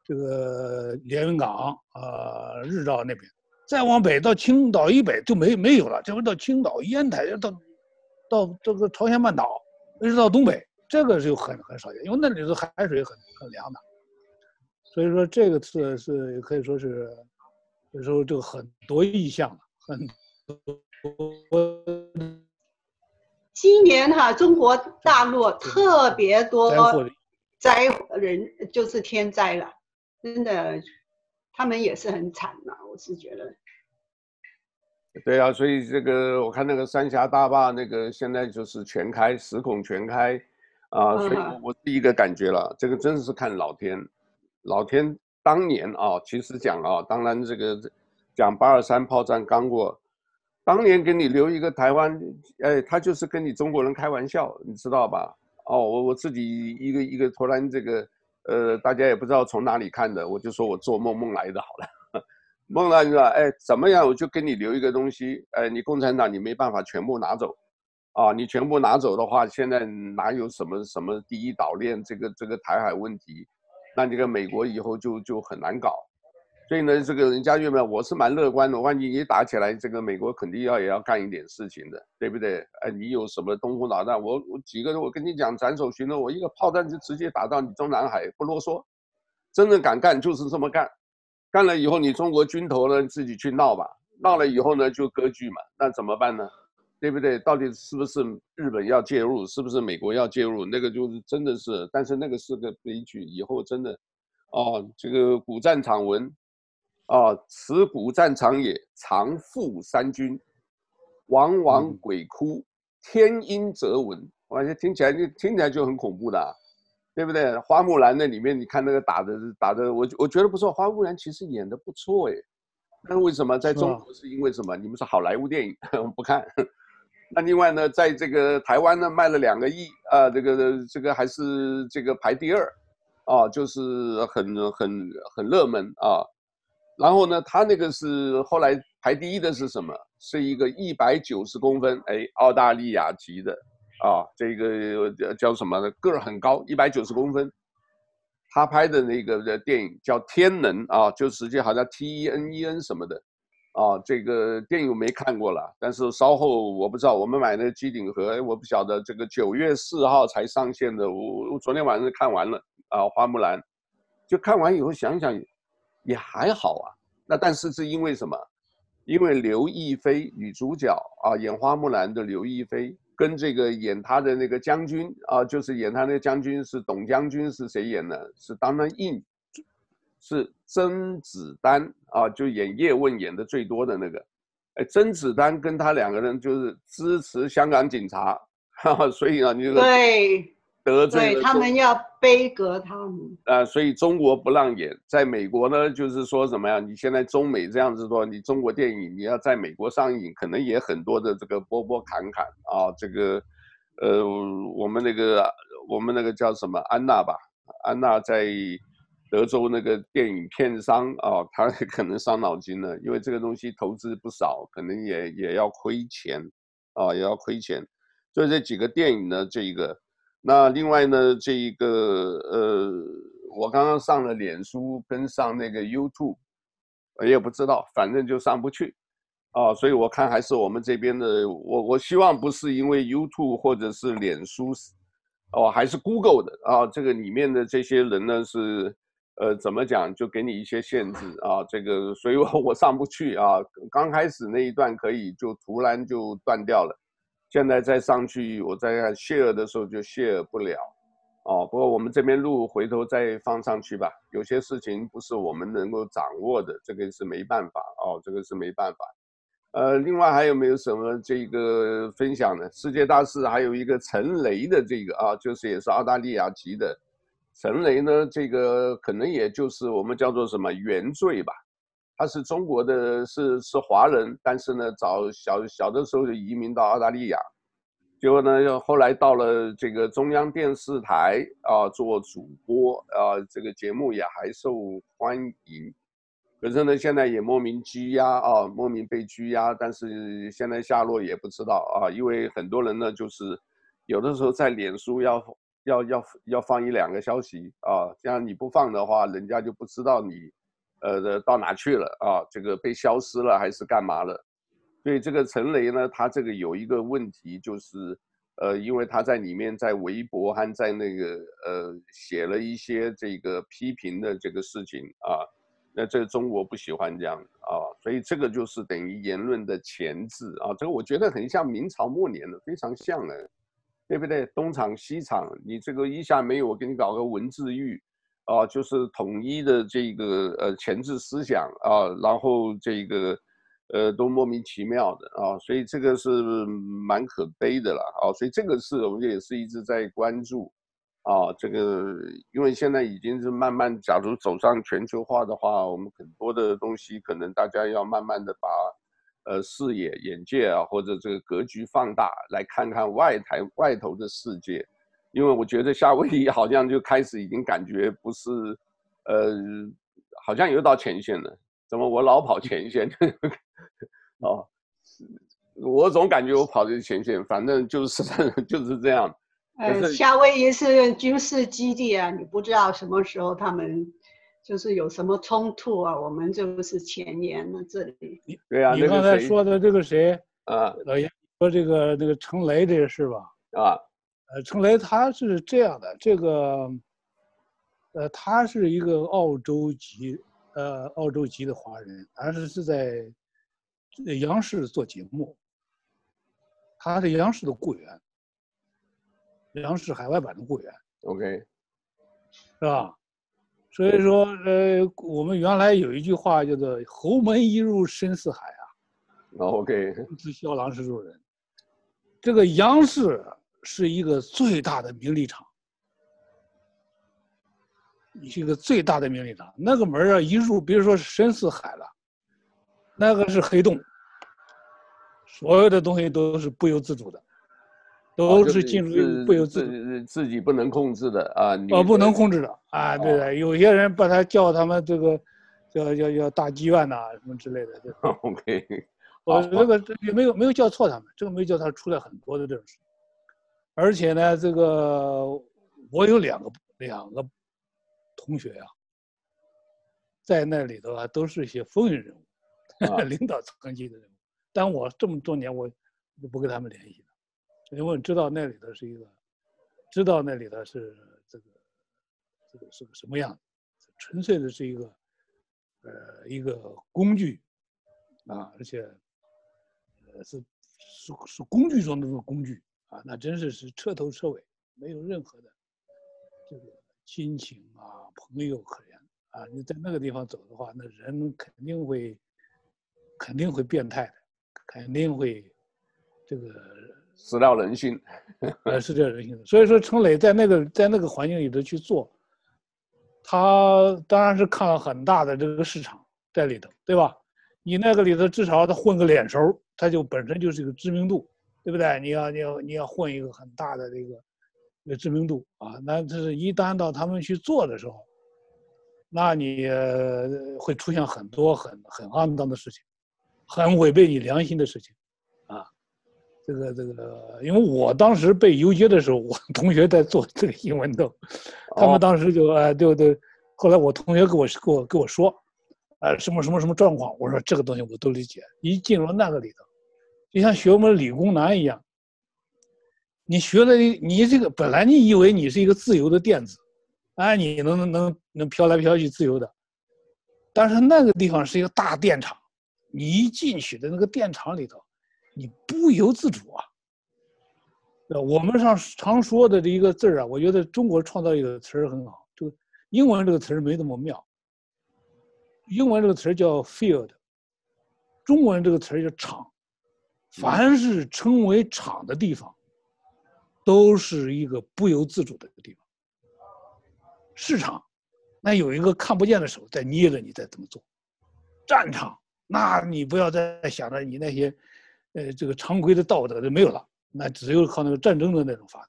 这个连云港啊、日照那边，再往北到青岛以北就没没有了。这回到青岛、烟台，到到这个朝鲜半岛，一直到东北。这个就很很少见，因为那里头海水很很凉的，所以说这个次是可以说是，有时候就很多意象了，很多。今年哈，中国大陆特别多灾人，就是天灾了，真的，他们也是很惨嘛，我是觉得。对啊，所以这个我看那个三峡大坝那个现在就是全开，十孔全开。啊，所以我第一个感觉了，这个真的是看老天，老天当年啊，其实讲啊，当然这个讲八二三炮战刚过，当年给你留一个台湾，哎，他就是跟你中国人开玩笑，你知道吧？哦，我我自己一个一个突然这个，呃，大家也不知道从哪里看的，我就说我做梦梦来的好了，[LAUGHS] 梦来你说，哎，怎么样，我就给你留一个东西，哎，你共产党你没办法全部拿走，啊，你全部拿走的话，现在哪有什么什么第一岛链这个这个台海问题，那这个美国以后就就很难搞。所以呢，这个人家有没有？我是蛮乐观的。万一你打起来，这个美国肯定要也要干一点事情的，对不对？哎，你有什么东风导弹？我我几个人，我跟你讲，斩首行动，我一个炮弹就直接打到你中南海，不啰嗦。真正敢干就是这么干，干了以后你中国军头呢自己去闹吧，闹了以后呢就割据嘛，那怎么办呢？对不对？到底是不是日本要介入？是不是美国要介入？那个就是真的是，但是那个是个悲剧。以后真的，哦，这个古战场文。啊，此古战场也，常负三军，王亡鬼哭，天阴则闻。我觉听起来就听起来就很恐怖的，啊，对不对？花木兰那里面，你看那个打的打的，我我觉得不错。花木兰其实演的不错哎，那为什么在中国是因为什么？你们是好莱坞电影，[LAUGHS] 我们不看。[LAUGHS] 那另外呢，在这个台湾呢，卖了两个亿啊，这个这个还是这个排第二，啊，就是很很很热门啊。然后呢，他那个是后来排第一的是什么？是一个一百九十公分，哎，澳大利亚籍的，啊，这个叫叫什么呢？个儿很高，一百九十公分。他拍的那个的电影叫《天能》啊，就实际好像 T E N E N 什么的，啊，这个电影我没看过了，但是稍后我不知道，我们买那机顶盒，我不晓得这个九月四号才上线的，我我昨天晚上看完了啊，《花木兰》，就看完以后想想。也还好啊，那但是是因为什么？因为刘亦菲女主角啊，演花木兰的刘亦菲跟这个演她的那个将军啊，就是演她那个将军是董将军是谁演的？是当然印，是甄子丹啊，就演叶问演的最多的那个。哎，甄子丹跟他两个人就是支持香港警察，哈哈，所以啊，你就对。得罪对他们要杯葛他们啊，所以中国不让演，在美国呢，就是说什么呀？你现在中美这样子说，你中国电影你要在美国上映，可能也很多的这个波波坎坎啊。这个，呃，我们那个我们那个叫什么安娜吧？安娜在德州那个电影片商啊，他可能伤脑筋了，因为这个东西投资不少，可能也也要亏钱啊，也要亏钱。所以这几个电影呢，这一个。那另外呢，这一个呃，我刚刚上了脸书，跟上那个 YouTube，我也不知道，反正就上不去，啊，所以我看还是我们这边的，我我希望不是因为 YouTube 或者是脸书，哦，还是 Google 的啊，这个里面的这些人呢是，呃，怎么讲，就给你一些限制啊，这个，所以我我上不去啊，刚开始那一段可以，就突然就断掉了。现在再上去，我再看 share 的时候就 share 不了，哦，不过我们这边录，回头再放上去吧。有些事情不是我们能够掌握的，这个是没办法哦，这个是没办法。呃，另外还有没有什么这个分享呢？世界大事还有一个陈雷的这个啊，就是也是澳大利亚籍的陈雷呢，这个可能也就是我们叫做什么原罪吧。他是中国的，是是华人，但是呢，早小小的时候就移民到澳大利亚，结果呢，又后来到了这个中央电视台啊做主播啊，这个节目也还受欢迎，可是呢，现在也莫名拘押啊，莫名被拘押，但是现在下落也不知道啊，因为很多人呢，就是有的时候在脸书要要要要放一两个消息啊，这样你不放的话，人家就不知道你。呃，到哪去了啊？这个被消失了还是干嘛了？所以这个陈雷呢，他这个有一个问题，就是呃，因为他在里面在微博还在那个呃写了一些这个批评的这个事情啊，那这个中国不喜欢这样啊，所以这个就是等于言论的钳制啊，这个我觉得很像明朝末年的，非常像的，对不对？东厂西厂，你这个一下没有，我给你搞个文字狱。啊，就是统一的这个呃前置思想啊，然后这个呃都莫名其妙的啊，所以这个是蛮可悲的了啊，所以这个是我们也是一直在关注啊，这个因为现在已经是慢慢，假如走上全球化的话，我们很多的东西可能大家要慢慢的把呃视野、眼界啊，或者这个格局放大，来看看外台外头的世界。因为我觉得夏威夷好像就开始已经感觉不是，呃，好像又到前线了。怎么我老跑前线？[LAUGHS] 哦，我总感觉我跑的是前线，反正就是 [LAUGHS] 就是这样。呃，夏威夷是军事基地啊，你不知道什么时候他们就是有什么冲突啊，我们就是前沿了这里。对啊，你刚才说的这个谁啊？老爷说这个那个程雷这个事吧？啊，呃，程雷他是这样的，这个，呃，他是一个澳洲籍。呃，澳洲籍的华人，他是是在央视做节目，他是央视的雇员，央视海外版的雇员，OK，是吧？所以说，呃，我们原来有一句话叫做“侯门一入深似海”啊，OK，自萧郎是路人，这个央视是一个最大的名利场。一个最大的名利场，那个门啊，一入，比如说深似海了，那个是黑洞，所有的东西都是不由自主的，都是进入不由自主，自自己不能控制的啊，哦，不能控制的啊，对的，有些人把他叫他们这个叫叫叫大妓院呐，什么之类的，对 [LAUGHS] OK，我这个也没有没有叫错他们，这个没有叫他出来很多的这种事，而且呢，这个我有两个两个。同学呀、啊，在那里头啊，都是一些风云人物，啊、[LAUGHS] 领导层级的人物。但我这么多年，我就不跟他们联系了，因为我知道那里头是一个，知道那里头是这个，这个是个什么样子，纯粹的是一个，呃，一个工具，啊，而且，呃，是是是工具中的这个工具啊，那真是是彻头彻尾没有任何的这个。亲情啊，朋友可言啊！你在那个地方走的话，那人肯定会，肯定会变态的，肯定会，这个失掉人性，呃，失掉人性的。所以说，程磊在那个在那个环境里头去做，他当然是看了很大的这个市场在里头，对吧？你那个里头至少他混个脸熟，他就本身就是一个知名度，对不对？你要你要你要混一个很大的这个。的知名度啊，那这是一旦到他们去做的时候，那你会出现很多很很肮脏的事情，很违背你良心的事情，啊，这个这个，因为我当时被游街的时候，我同学在做这个新闻的，他们当时就哎对对，后来我同学给我给我跟我说，呃什么什么什么状况，我说这个东西我都理解，一进入那个里头，就像学我们理工男一样。你学了，你这个本来你以为你是一个自由的电子，啊，你能能能能飘来飘去自由的，但是那个地方是一个大电厂，你一进去的那个电厂里头，你不由自主啊。我们上常说的这一个字儿啊，我觉得中国创造一个词儿很好，就英文这个词儿没那么妙。英文这个词儿叫 field，中文这个词儿叫场，凡是称为场的地方。都是一个不由自主的地方。市场，那有一个看不见的手在捏着你，在怎么做？战场，那你不要再想着你那些，呃，这个常规的道德就没有了，那只有靠那个战争的那种法。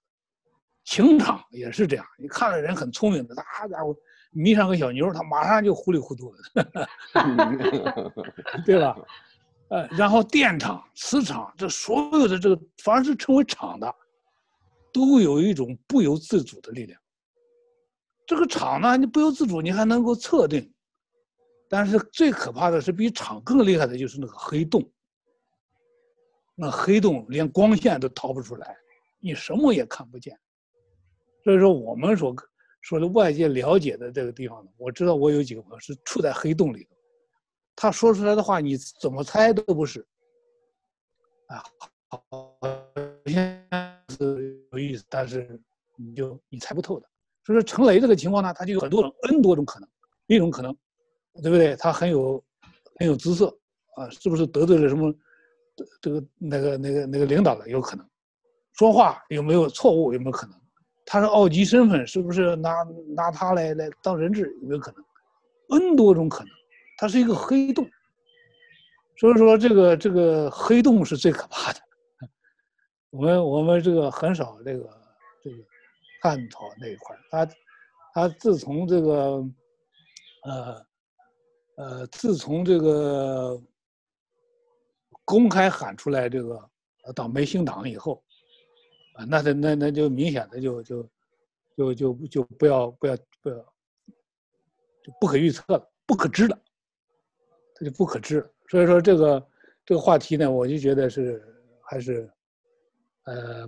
情场也是这样，你看着人很聪明的，那家伙迷上个小妞，他马上就糊里糊涂的 [LAUGHS] [LAUGHS] 对吧？呃，然后电场、磁场，这所有的这个，凡是称为场的。都有一种不由自主的力量。这个场呢，你不由自主，你还能够测定。但是最可怕的是，比场更厉害的就是那个黑洞。那黑洞连光线都逃不出来，你什么也看不见。所以说，我们所说的外界了解的这个地方呢，我知道我有几个朋友是处在黑洞里头，他说出来的话，你怎么猜都不是。啊，好像。是有意思，但是你就你猜不透的。所以说程雷这个情况呢，他就有很多种 N 多种可能。一种可能，对不对？他很有很有姿色啊，是不是得罪了什么这个那个那个那个领导了？有可能。说话有没有错误？有没有可能？他是奥籍身份，是不是拿拿他来来当人质？有没有可能？N 多种可能。它是一个黑洞。所以说这个这个黑洞是最可怕的。我们我们这个很少这个这个探讨那一块。他他自从这个，呃呃，自从这个公开喊出来这个党媒姓党以后，啊，那那那那就明显的就就就就就不要不要不要就不可预测了，不可知了，这就不可知。所以说这个这个话题呢，我就觉得是还是呃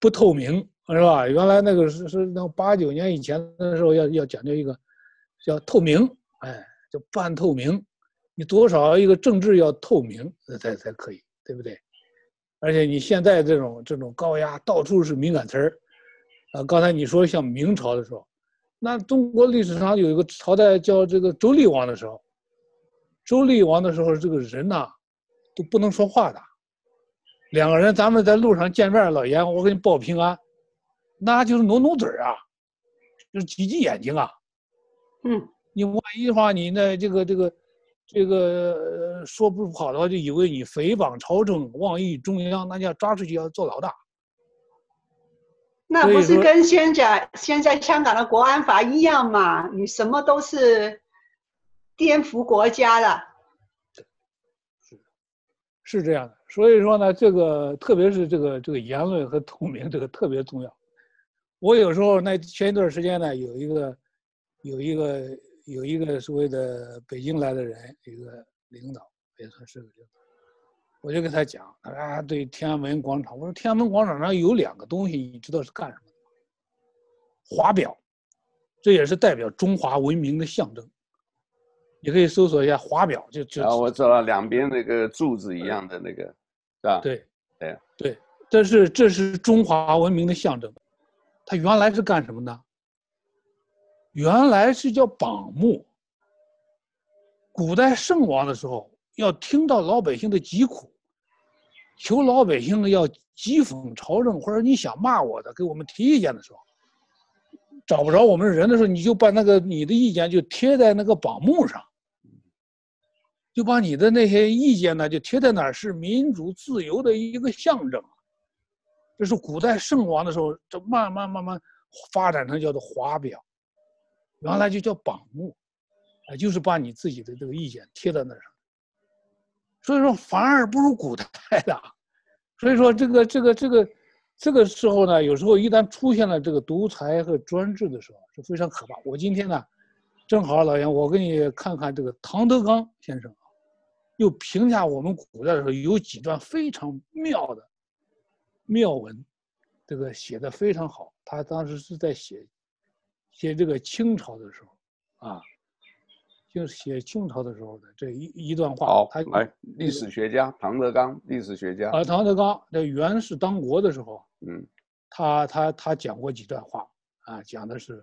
不透明。是吧？原来那个是是那八九年以前的时候要要讲究一个叫透明，哎，叫半透明，你多少一个政治要透明才才可以，对不对？而且你现在这种这种高压到处是敏感词儿，啊，刚才你说像明朝的时候，那中国历史上有一个朝代叫这个周厉王的时候，周厉王的时候这个人呐都不能说话的，两个人咱们在路上见面，老严我给你报平安。那就是努努嘴啊，就是挤挤眼睛啊，嗯，你万一的话，你那这个这个这个说不好的话，就以为你诽谤朝政、妄议中央，那就要抓出去要坐牢的。那不是跟现在现在香港的国安法一样嘛？你什么都是颠覆国家的。是是这样的，所以说呢，这个特别是这个这个言论和透明，这个特别重要。我有时候那前一段时间呢，有一个，有一个，有一个所谓的北京来的人，一个领导也算是个领导，我就跟他讲，他说啊，对天安门广场，我说天安门广场上有两个东西，你知道是干什么的？华表，这也是代表中华文明的象征。你可以搜索一下华表，就就。啊，我知道两边那个柱子一样的那个，是吧？对，对，对，这是这是中华文明的象征。它原来是干什么的？原来是叫榜木。古代圣王的时候，要听到老百姓的疾苦，求老百姓要讥讽朝政，或者你想骂我的，给我们提意见的时候，找不着我们人的时候，你就把那个你的意见就贴在那个榜木上，就把你的那些意见呢就贴在哪儿，是民主自由的一个象征。这是古代圣王的时候，这慢慢慢慢发展成叫做华表，原来就叫榜目，啊，就是把你自己的这个意见贴在那上。所以说反而不如古代的，所以说这个这个这个这个时候呢，有时候一旦出现了这个独裁和专制的时候，是非常可怕。我今天呢，正好老杨，我给你看看这个唐德刚先生，又评价我们古代的时候有几段非常妙的。妙文，这个写的非常好。他当时是在写，写这个清朝的时候，啊，就是写清朝的时候的这一一段话。好，他来，历史学家唐德刚，历史学家。啊，唐德刚在元氏当国的时候，嗯，他他他讲过几段话，啊，讲的是，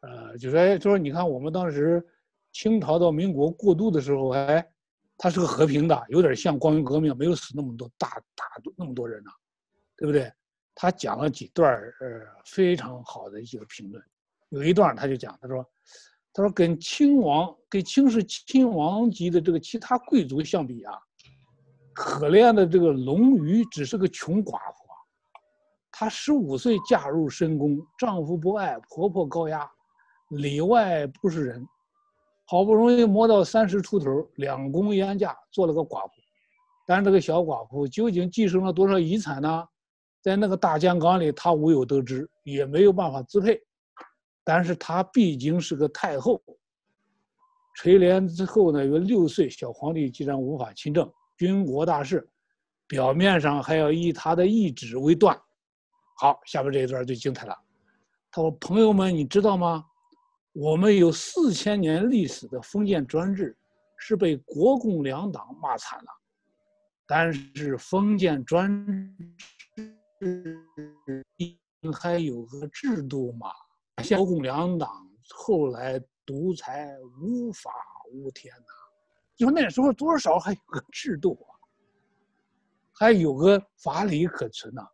呃，就说就说你看我们当时清朝到民国过渡的时候，哎，他是个和平的，有点像光荣革命，没有死那么多大大那么多人呢、对不对？他讲了几段呃非常好的一个评论，有一段他就讲，他说，他说跟亲王跟清是亲王级的这个其他贵族相比啊，可怜的这个龙鱼只是个穷寡妇啊，她十五岁嫁入深宫，丈夫不爱，婆婆高压，里外不是人，好不容易磨到三十出头，两宫远嫁做了个寡妇，但是这个小寡妇究竟继承了多少遗产呢？在那个大江缸里，他无有得知，也没有办法支配。但是他毕竟是个太后，垂帘之后呢，有六岁小皇帝既然无法亲政，军国大事，表面上还要以他的懿旨为断。好，下面这一段就精彩了。他说：“朋友们，你知道吗？我们有四千年历史的封建专制，是被国共两党骂惨了。但是封建专制。”还有个制度嘛？国共两党后来独裁无法无天呐、啊，就那时候多少还有个制度啊，还有个法理可存呐、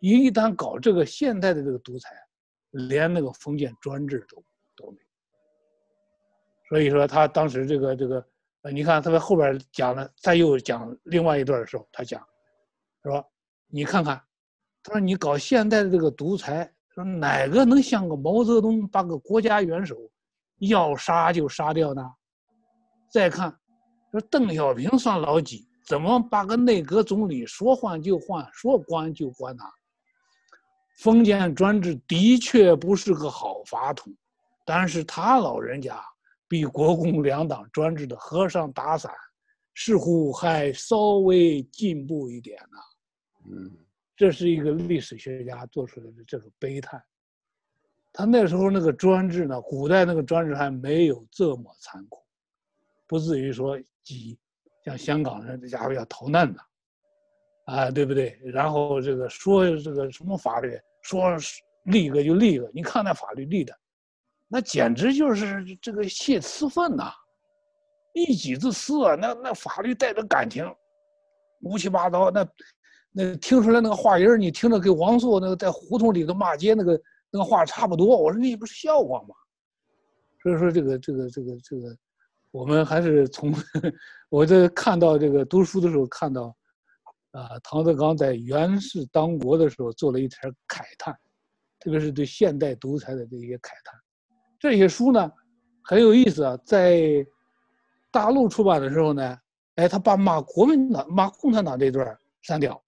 一旦搞这个现代的这个独裁，连那个封建专制都。所以说他当时这个这个，呃，你看他在后边讲了，再又讲另外一段的时候，他讲，是吧？你看看。他说：“你搞现代的这个独裁，说哪个能像个毛泽东把个国家元首要杀就杀掉呢？再看，说邓小平算老几？怎么把个内阁总理说换就换，说关就关呢？封建专制的确不是个好法统，但是他老人家比国共两党专制的和尚打伞，似乎还稍微进步一点呢。嗯，这是一个历史学家做出来的这种悲叹。他那时候那个专制呢，古代那个专制还没有这么残酷，不至于说挤像香港人这家伙要逃难的，啊，对不对？然后这个说这个什么法律。说立个就立个，你看那法律立的，那简直就是这个泄私愤呐，一己之私啊！那那法律带着感情，乌七八糟，那那听出来那个话音你听着跟王朔那个在胡同里头骂街那个那个话差不多。我说那不是笑话吗？所以说这个这个这个这个，我们还是从 [LAUGHS] 我在看到这个读书的时候看到。啊，唐德刚在元世当国的时候做了一篇慨叹，特别是对现代独裁的这些慨叹。这些书呢很有意思啊，在大陆出版的时候呢，哎，他把骂国民党、骂共产党这段删掉，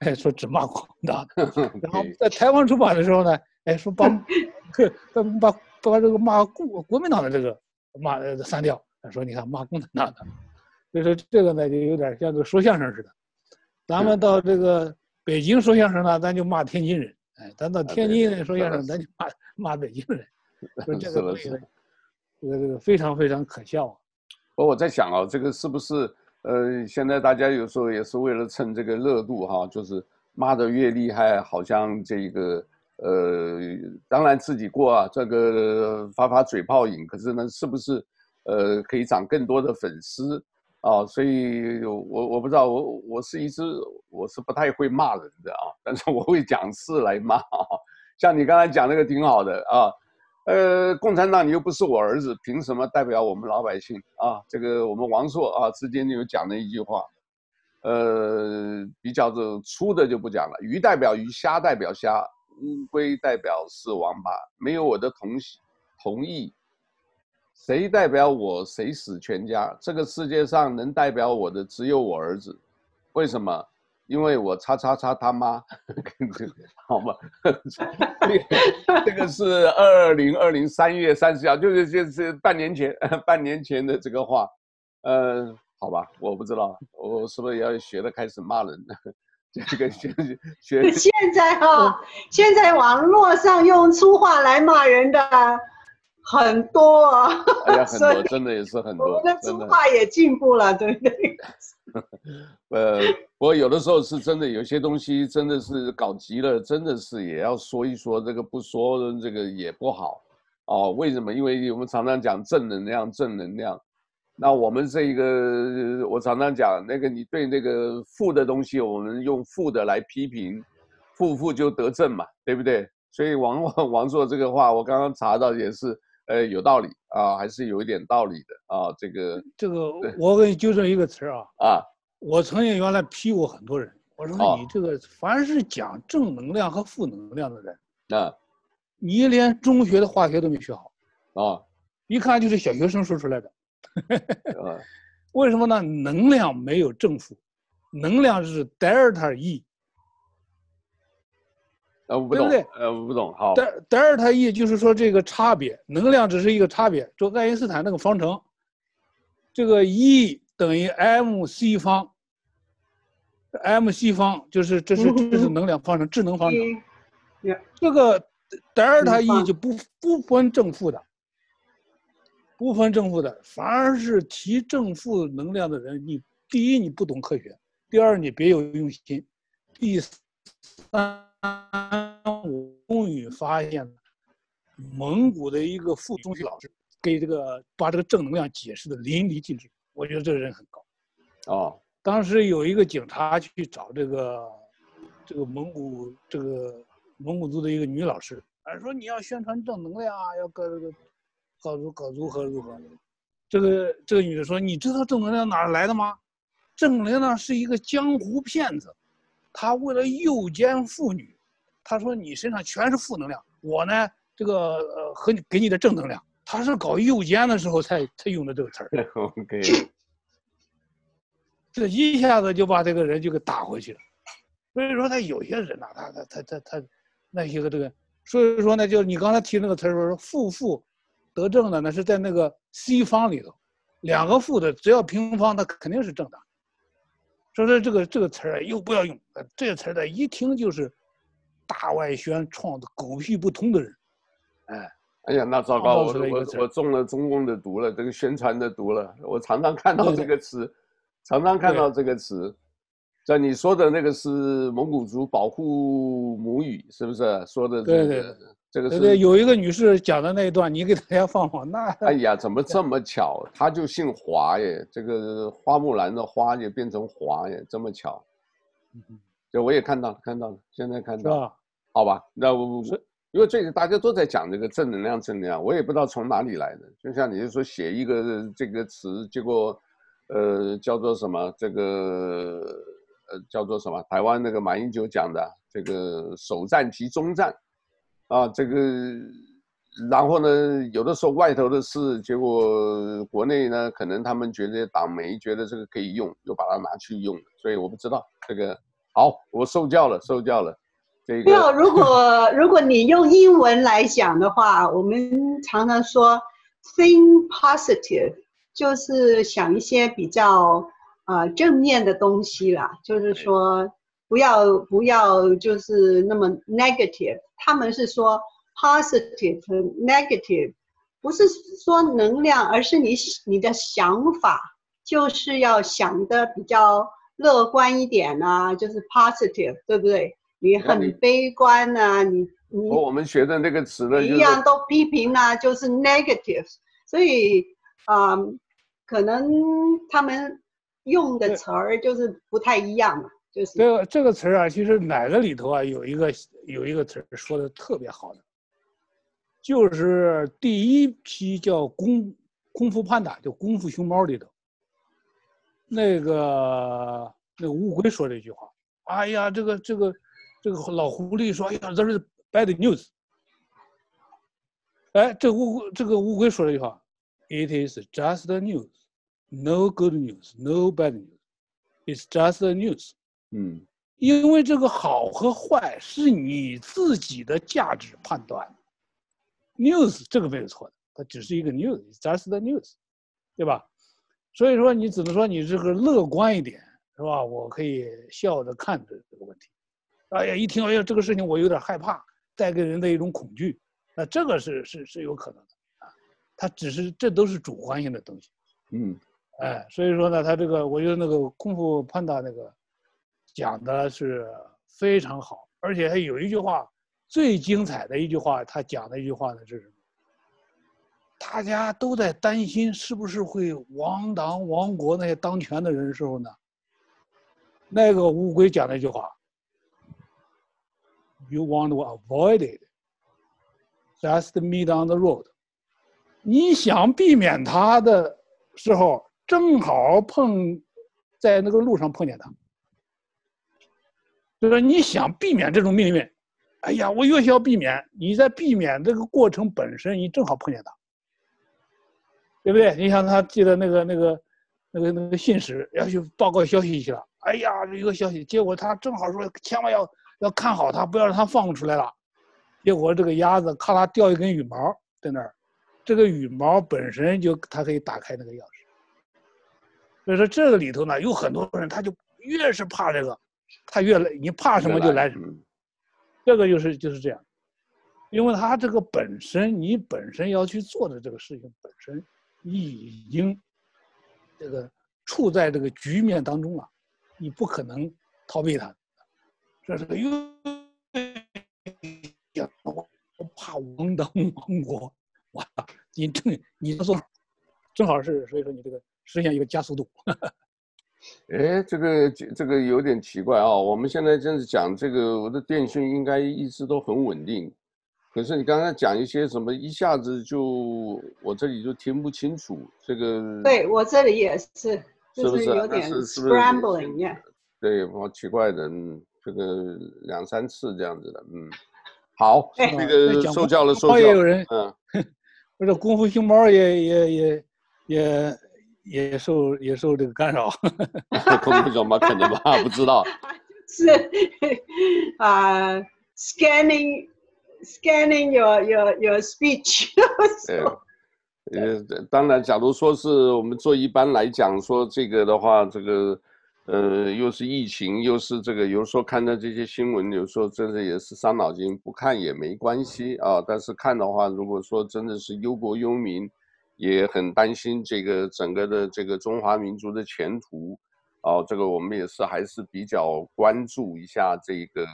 哎，说只骂国民党。[LAUGHS] 然后在台湾出版的时候呢，哎，说把 [LAUGHS] 把把把这个骂共国民党的这个骂删掉，说你看骂共产党的。所以说这个呢就有点像这个说相声似的。咱们到这个北京说相声呢，咱就骂天津人；哎，咱到天津说相声，咱就骂骂北京人。[LAUGHS] 说这个这个这个这个非常非常可笑啊！我我在想啊，这个是不是呃，现在大家有时候也是为了蹭这个热度哈，就是骂的越厉害，好像这个呃，当然自己过啊，这个发发嘴炮瘾，可是呢，是不是呃，可以涨更多的粉丝？啊，所以我我不知道，我我是一直我是不太会骂人的啊，但是我会讲事来骂啊。像你刚才讲那个挺好的啊，呃，共产党你又不是我儿子，凭什么代表我们老百姓啊？这个我们王朔啊之间有讲了一句话，呃，比较这粗的就不讲了，鱼代表鱼，虾代表虾，乌龟代表是王八，没有我的同同意。谁代表我，谁死全家。这个世界上能代表我的只有我儿子，为什么？因为我叉叉叉他妈，[LAUGHS] 好吗？[LAUGHS] 这个是二零二零三月三十号，就是就是半年前，[LAUGHS] 半年前的这个话。呃，好吧，我不知道，我是不是要学的开始骂人？这个学学。现在哈、哦，现在网络上用粗话来骂人的。很多啊，哎呀，[LAUGHS] 很多，真的也是很多。我们的中华也进步了，对不对？[LAUGHS] 呃，不过有的时候是真的，有些东西真的是搞急了，真的是也要说一说，这个不说这个也不好哦。为什么？因为我们常常讲正能量，正能量。那我们这个，我常常讲那个，你对那个负的东西，我们用负的来批评，负负就得正嘛，对不对？所以王 [LAUGHS] 王朔这个话，我刚刚查到也是。呃，有道理啊，还是有一点道理的啊。这个这个，我给你纠正一个词啊。啊，我曾经原来批过很多人，我说你这个凡是讲正能量和负能量的人，啊，你连中学的化学都没学好，啊，一看就是小学生说出来的。啊，[LAUGHS] 为什么呢？能量没有正负，能量是德尔塔 E。呃，我不懂，呃，我不懂。好，德德尔塔 E 就是说这个差别，能量只是一个差别，就爱因斯坦那个方程，这个 E 等于 mc 方，mc 方就是这是这是能量方程，智能方程。这个德尔塔 E 就不不分正负的，不分正负的，反而是提正负能量的人，你第一你不懂科学，第二你别有用心，第三。我终于发现了，蒙古的一个副中学老师给这个把这个正能量解释的淋漓尽致，我觉得这个人很高。哦，当时有一个警察去找这个这个蒙古这个蒙古族的一个女老师，啊，说你要宣传正能量啊，要搞这个搞如搞如何如何。这个这个女的说：“你知道正能量哪儿来的吗？正能量是一个江湖骗子。”他为了诱奸妇女，他说你身上全是负能量，我呢这个呃和你给你的正能量。他是搞右肩的时候才才用的这个词儿。[LAUGHS] OK。[COUGHS] 这一下子就把这个人就给打回去了。所以说他有些人呐、啊，他他他他他那些个这个，所以说呢，就你刚才提那个词儿说负负得正的，那是在那个 C 方里头，两个负的只要平方，它肯定是正的。所以说这个这个词儿又不要用，这个词儿的一听就是大外宣创的狗屁不通的人，哎，哎呀，那糟糕，我我我中了中共的毒了，这个宣传的毒了，我常常看到这个词，常常看到这个词。在你说的那个是蒙古族保护母语，是不是说的、这个？对对，这个是对对，有一个女士讲的那一段，你给大家放放。那哎呀，怎么这么巧？她就姓华耶，这个花木兰的花也变成华耶，这么巧。嗯，就我也看到了，看到了，现在看到了。吧好吧，那我因为最近大家都在讲这个正能量，正能量，我也不知道从哪里来的。就像你就说写一个这个词，结果呃叫做什么这个。呃，叫做什么？台湾那个马英九讲的这个首战即终战，啊，这个，然后呢，有的时候外头的事，结果国内呢，可能他们觉得党媒觉得这个可以用，又把它拿去用，所以我不知道这个。好，我受教了，受教了。这个，没有，如果 [LAUGHS] 如果你用英文来讲的话，我们常常说 think positive，就是想一些比较。啊，正面的东西啦，就是说，不要不要，就是那么 negative。他们是说 positive 和 negative，不是说能量，而是你你的想法，就是要想的比较乐观一点啊，就是 positive，对不对？你很悲观啊，你你和我们学的那个词呢，一样都批评啊，就是 negative。所以啊，可能他们。用的词儿就是不太一样嘛，就是这个这个词儿啊，其实哪个里头啊有一个有一个词儿说的特别好的，就是第一批叫功功夫潘达，就功夫熊猫里头，那个那个乌龟说了一句话，哎呀，这个这个这个老狐狸说，哎呀，这是 bad news，哎，这乌这个乌龟说了一句话，it is just the news。No good news, no bad news. It's just the news. 嗯，因为这个好和坏是你自己的价值判断。News 这个没有错的，它只是一个 news, it's just the news，对吧？所以说你只能说你这个乐观一点，是吧？我可以笑着看着这个问题。哎呀，一听哎呀这个事情我有点害怕，带给人的一种恐惧，那这个是是是有可能的啊。它只是这都是主观性的东西。嗯。哎，所以说呢，他这个我觉得那个功夫潘达那个讲的是非常好，而且还有一句话最精彩的一句话，他讲的一句话呢是什么？大家都在担心是不是会亡党亡国那些当权的人的时候呢，那个乌龟讲的一句话：“You want to avoid it, just meet on the road。”你想避免他的时候。正好碰在那个路上碰见他，就说你想避免这种命运，哎呀，我越想要避免，你在避免这个过程本身，你正好碰见他，对不对？你想他记得那个那个那个那个信使要去报告消息去了，哎呀，这一个消息，结果他正好说千万要要看好它，不要让它放出来了，结果这个鸭子咔啦掉一根羽毛在那儿，这个羽毛本身就它可以打开那个钥匙。所以说这个里头呢，有很多人他就越是怕这个，他越来你怕什么就来什么，这个就是就是这样，因为他这个本身你本身要去做的这个事情本身，你已经这个处在这个局面当中了，你不可能逃避它。这是因为我怕亡党亡国，哇，你正你说正好是所以说你这个。实现一个加速度。哎，这个这个有点奇怪啊、哦！我们现在正是讲这个，我的电讯应该一直都很稳定，可是你刚才讲一些什么，一下子就我这里就听不清楚。这个对我这里也是，就是有点 scrambling，对，好奇怪的，嗯，这个两三次这样子的，嗯，[LAUGHS] 好，那个受教了，受教，也有人，嗯，[LAUGHS] 或者功夫熊猫也也也也也受也受这个干扰，[LAUGHS] 功夫熊猫可能吧，不知道，是啊、uh,，scanning scanning your your your speech，呃，当然，假如说是我们做一般来讲说这个的话，这个。呃，又是疫情，又是这个，有时候看到这些新闻，有时候真的也是伤脑筋。不看也没关系啊，但是看的话，如果说真的是忧国忧民，也很担心这个整个的这个中华民族的前途，啊，这个我们也是还是比较关注一下这个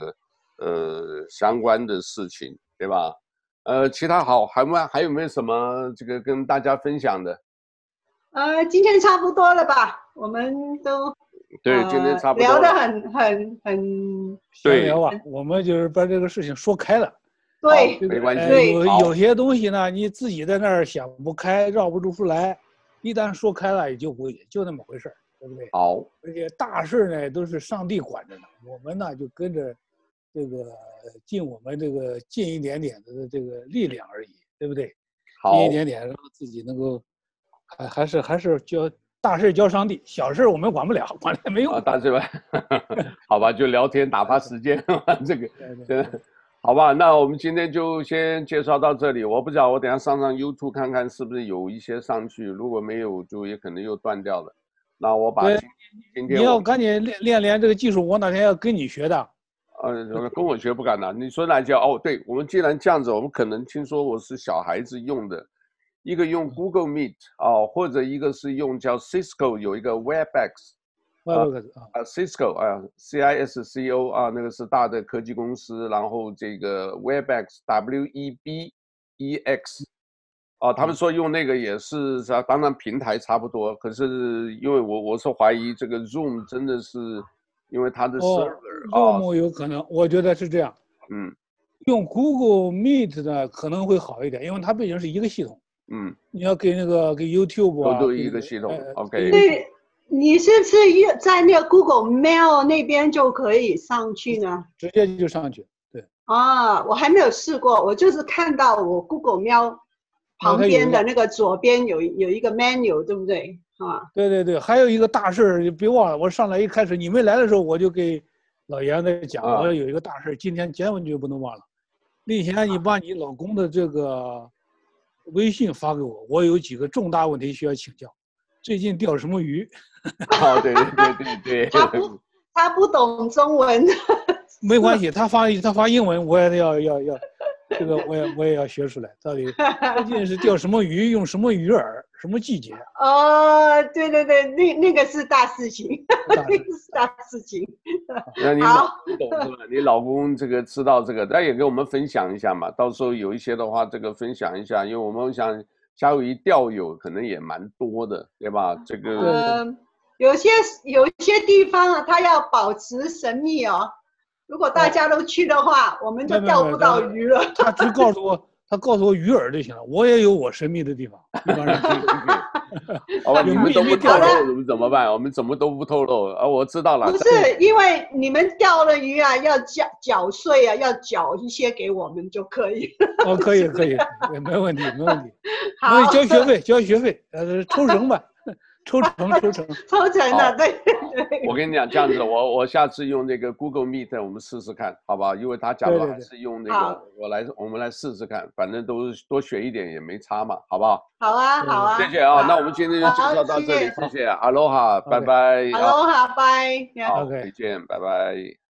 呃相关的事情，对吧？呃，其他好，还没还有没有什么这个跟大家分享的？呃，今天差不多了吧？我们都。对，今天差不多聊得很很很对聊吧，我们就是把这个事情说开了。对，没关系。有有些东西呢，你自己在那儿想不开，绕不出来，一旦说开了，也就不会就那么回事对不对？好。而且大事呢，都是上帝管着呢，我们呢就跟着这个尽我们这个尽一点点的这个力量而已，对不对？好。尽一点点，让自己能够还还是还是就。大事交上帝，小事我们管不了，管了也没用。啊、大事吧，[LAUGHS] 好吧，就聊天打发时间，这个，对，好吧，那我们今天就先介绍到这里。我不知道，我等下上上 YouTube 看看是不是有一些上去，如果没有，就也可能又断掉了。那我把今天你要赶紧练练练这个技术，我哪天要跟你学的。呃，跟我学不敢的。你说哪叫？哦，对，我们既然这样子，我们可能听说我是小孩子用的。一个用 Google Meet 啊，或者一个是用叫 Cisco 有一个 Webex，啊啊 Cisco 啊 C I S C O 啊，那个是大的科技公司，然后这个 Webex W E B E X，啊，他们说用那个也是啥，当然平台差不多，可是因为我我是怀疑这个 Zoom 真的是因为它的 server，Zoom 有可能，我觉得是这样，嗯，用 Google Meet 的可能会好一点，因为它毕竟是一个系统。嗯，你要给那个给 YouTube 啊，都都一个系统，OK。对，你是不是在那个 Google Mail 那边就可以上去呢？直接就上去，对。啊，我还没有试过，我就是看到我 Google Mail 旁边的那个左边有有一个 menu，对不对？啊，对对对，还有一个大事儿，别忘了，我上来一开始你没来的时候，我就给老严在讲，我说有一个大事儿，今天千万就不能忘了。那天你把你老公的这个。微信发给我，我有几个重大问题需要请教。最近钓什么鱼？[LAUGHS] 哦，对对对对对。他不，他不懂中文。[LAUGHS] 没关系，他发他发英文，我也要要要，[LAUGHS] 这个我也我也要学出来。到底究竟是钓什么鱼？用什么鱼饵？什么季节？哦，对对对，那那个是大事情，那个是大事情。[LAUGHS] 那你老公懂是吧？你老公这个知道这个，那也给我们分享一下嘛。到时候有一些的话，这个分享一下，因为我们想夏威夷钓友可能也蛮多的，对吧？这个嗯，有些有一些地方啊，他要保持神秘哦。如果大家都去的话，我们就钓不到鱼了。他只告诉我。他告诉我鱼饵就行了，我也有我神秘的地方。一般人可以好吧，[LAUGHS] 你们都不透露，我们怎么办？我们怎么都不透露啊？我知道了。不是，因为你们钓了鱼啊，要缴缴税啊，要缴一些给我们就可以。哦，可以可以，[LAUGHS] 没问题没问题。好，交学费交学费，呃，抽成吧。[LAUGHS] 抽成，抽成，抽成的，对。我跟你讲，这样子，我我下次用那个 Google Meet，我们试试看，好不好？因为他讲的还是用那个，我来，我们来试试看，反正都是多学一点也没差嘛，好不好？好啊，好啊。谢谢啊，那我们今天就介绍到这里，谢谢，，Aloha，，拜拜。，Aloha，，拜。好，再见，拜拜。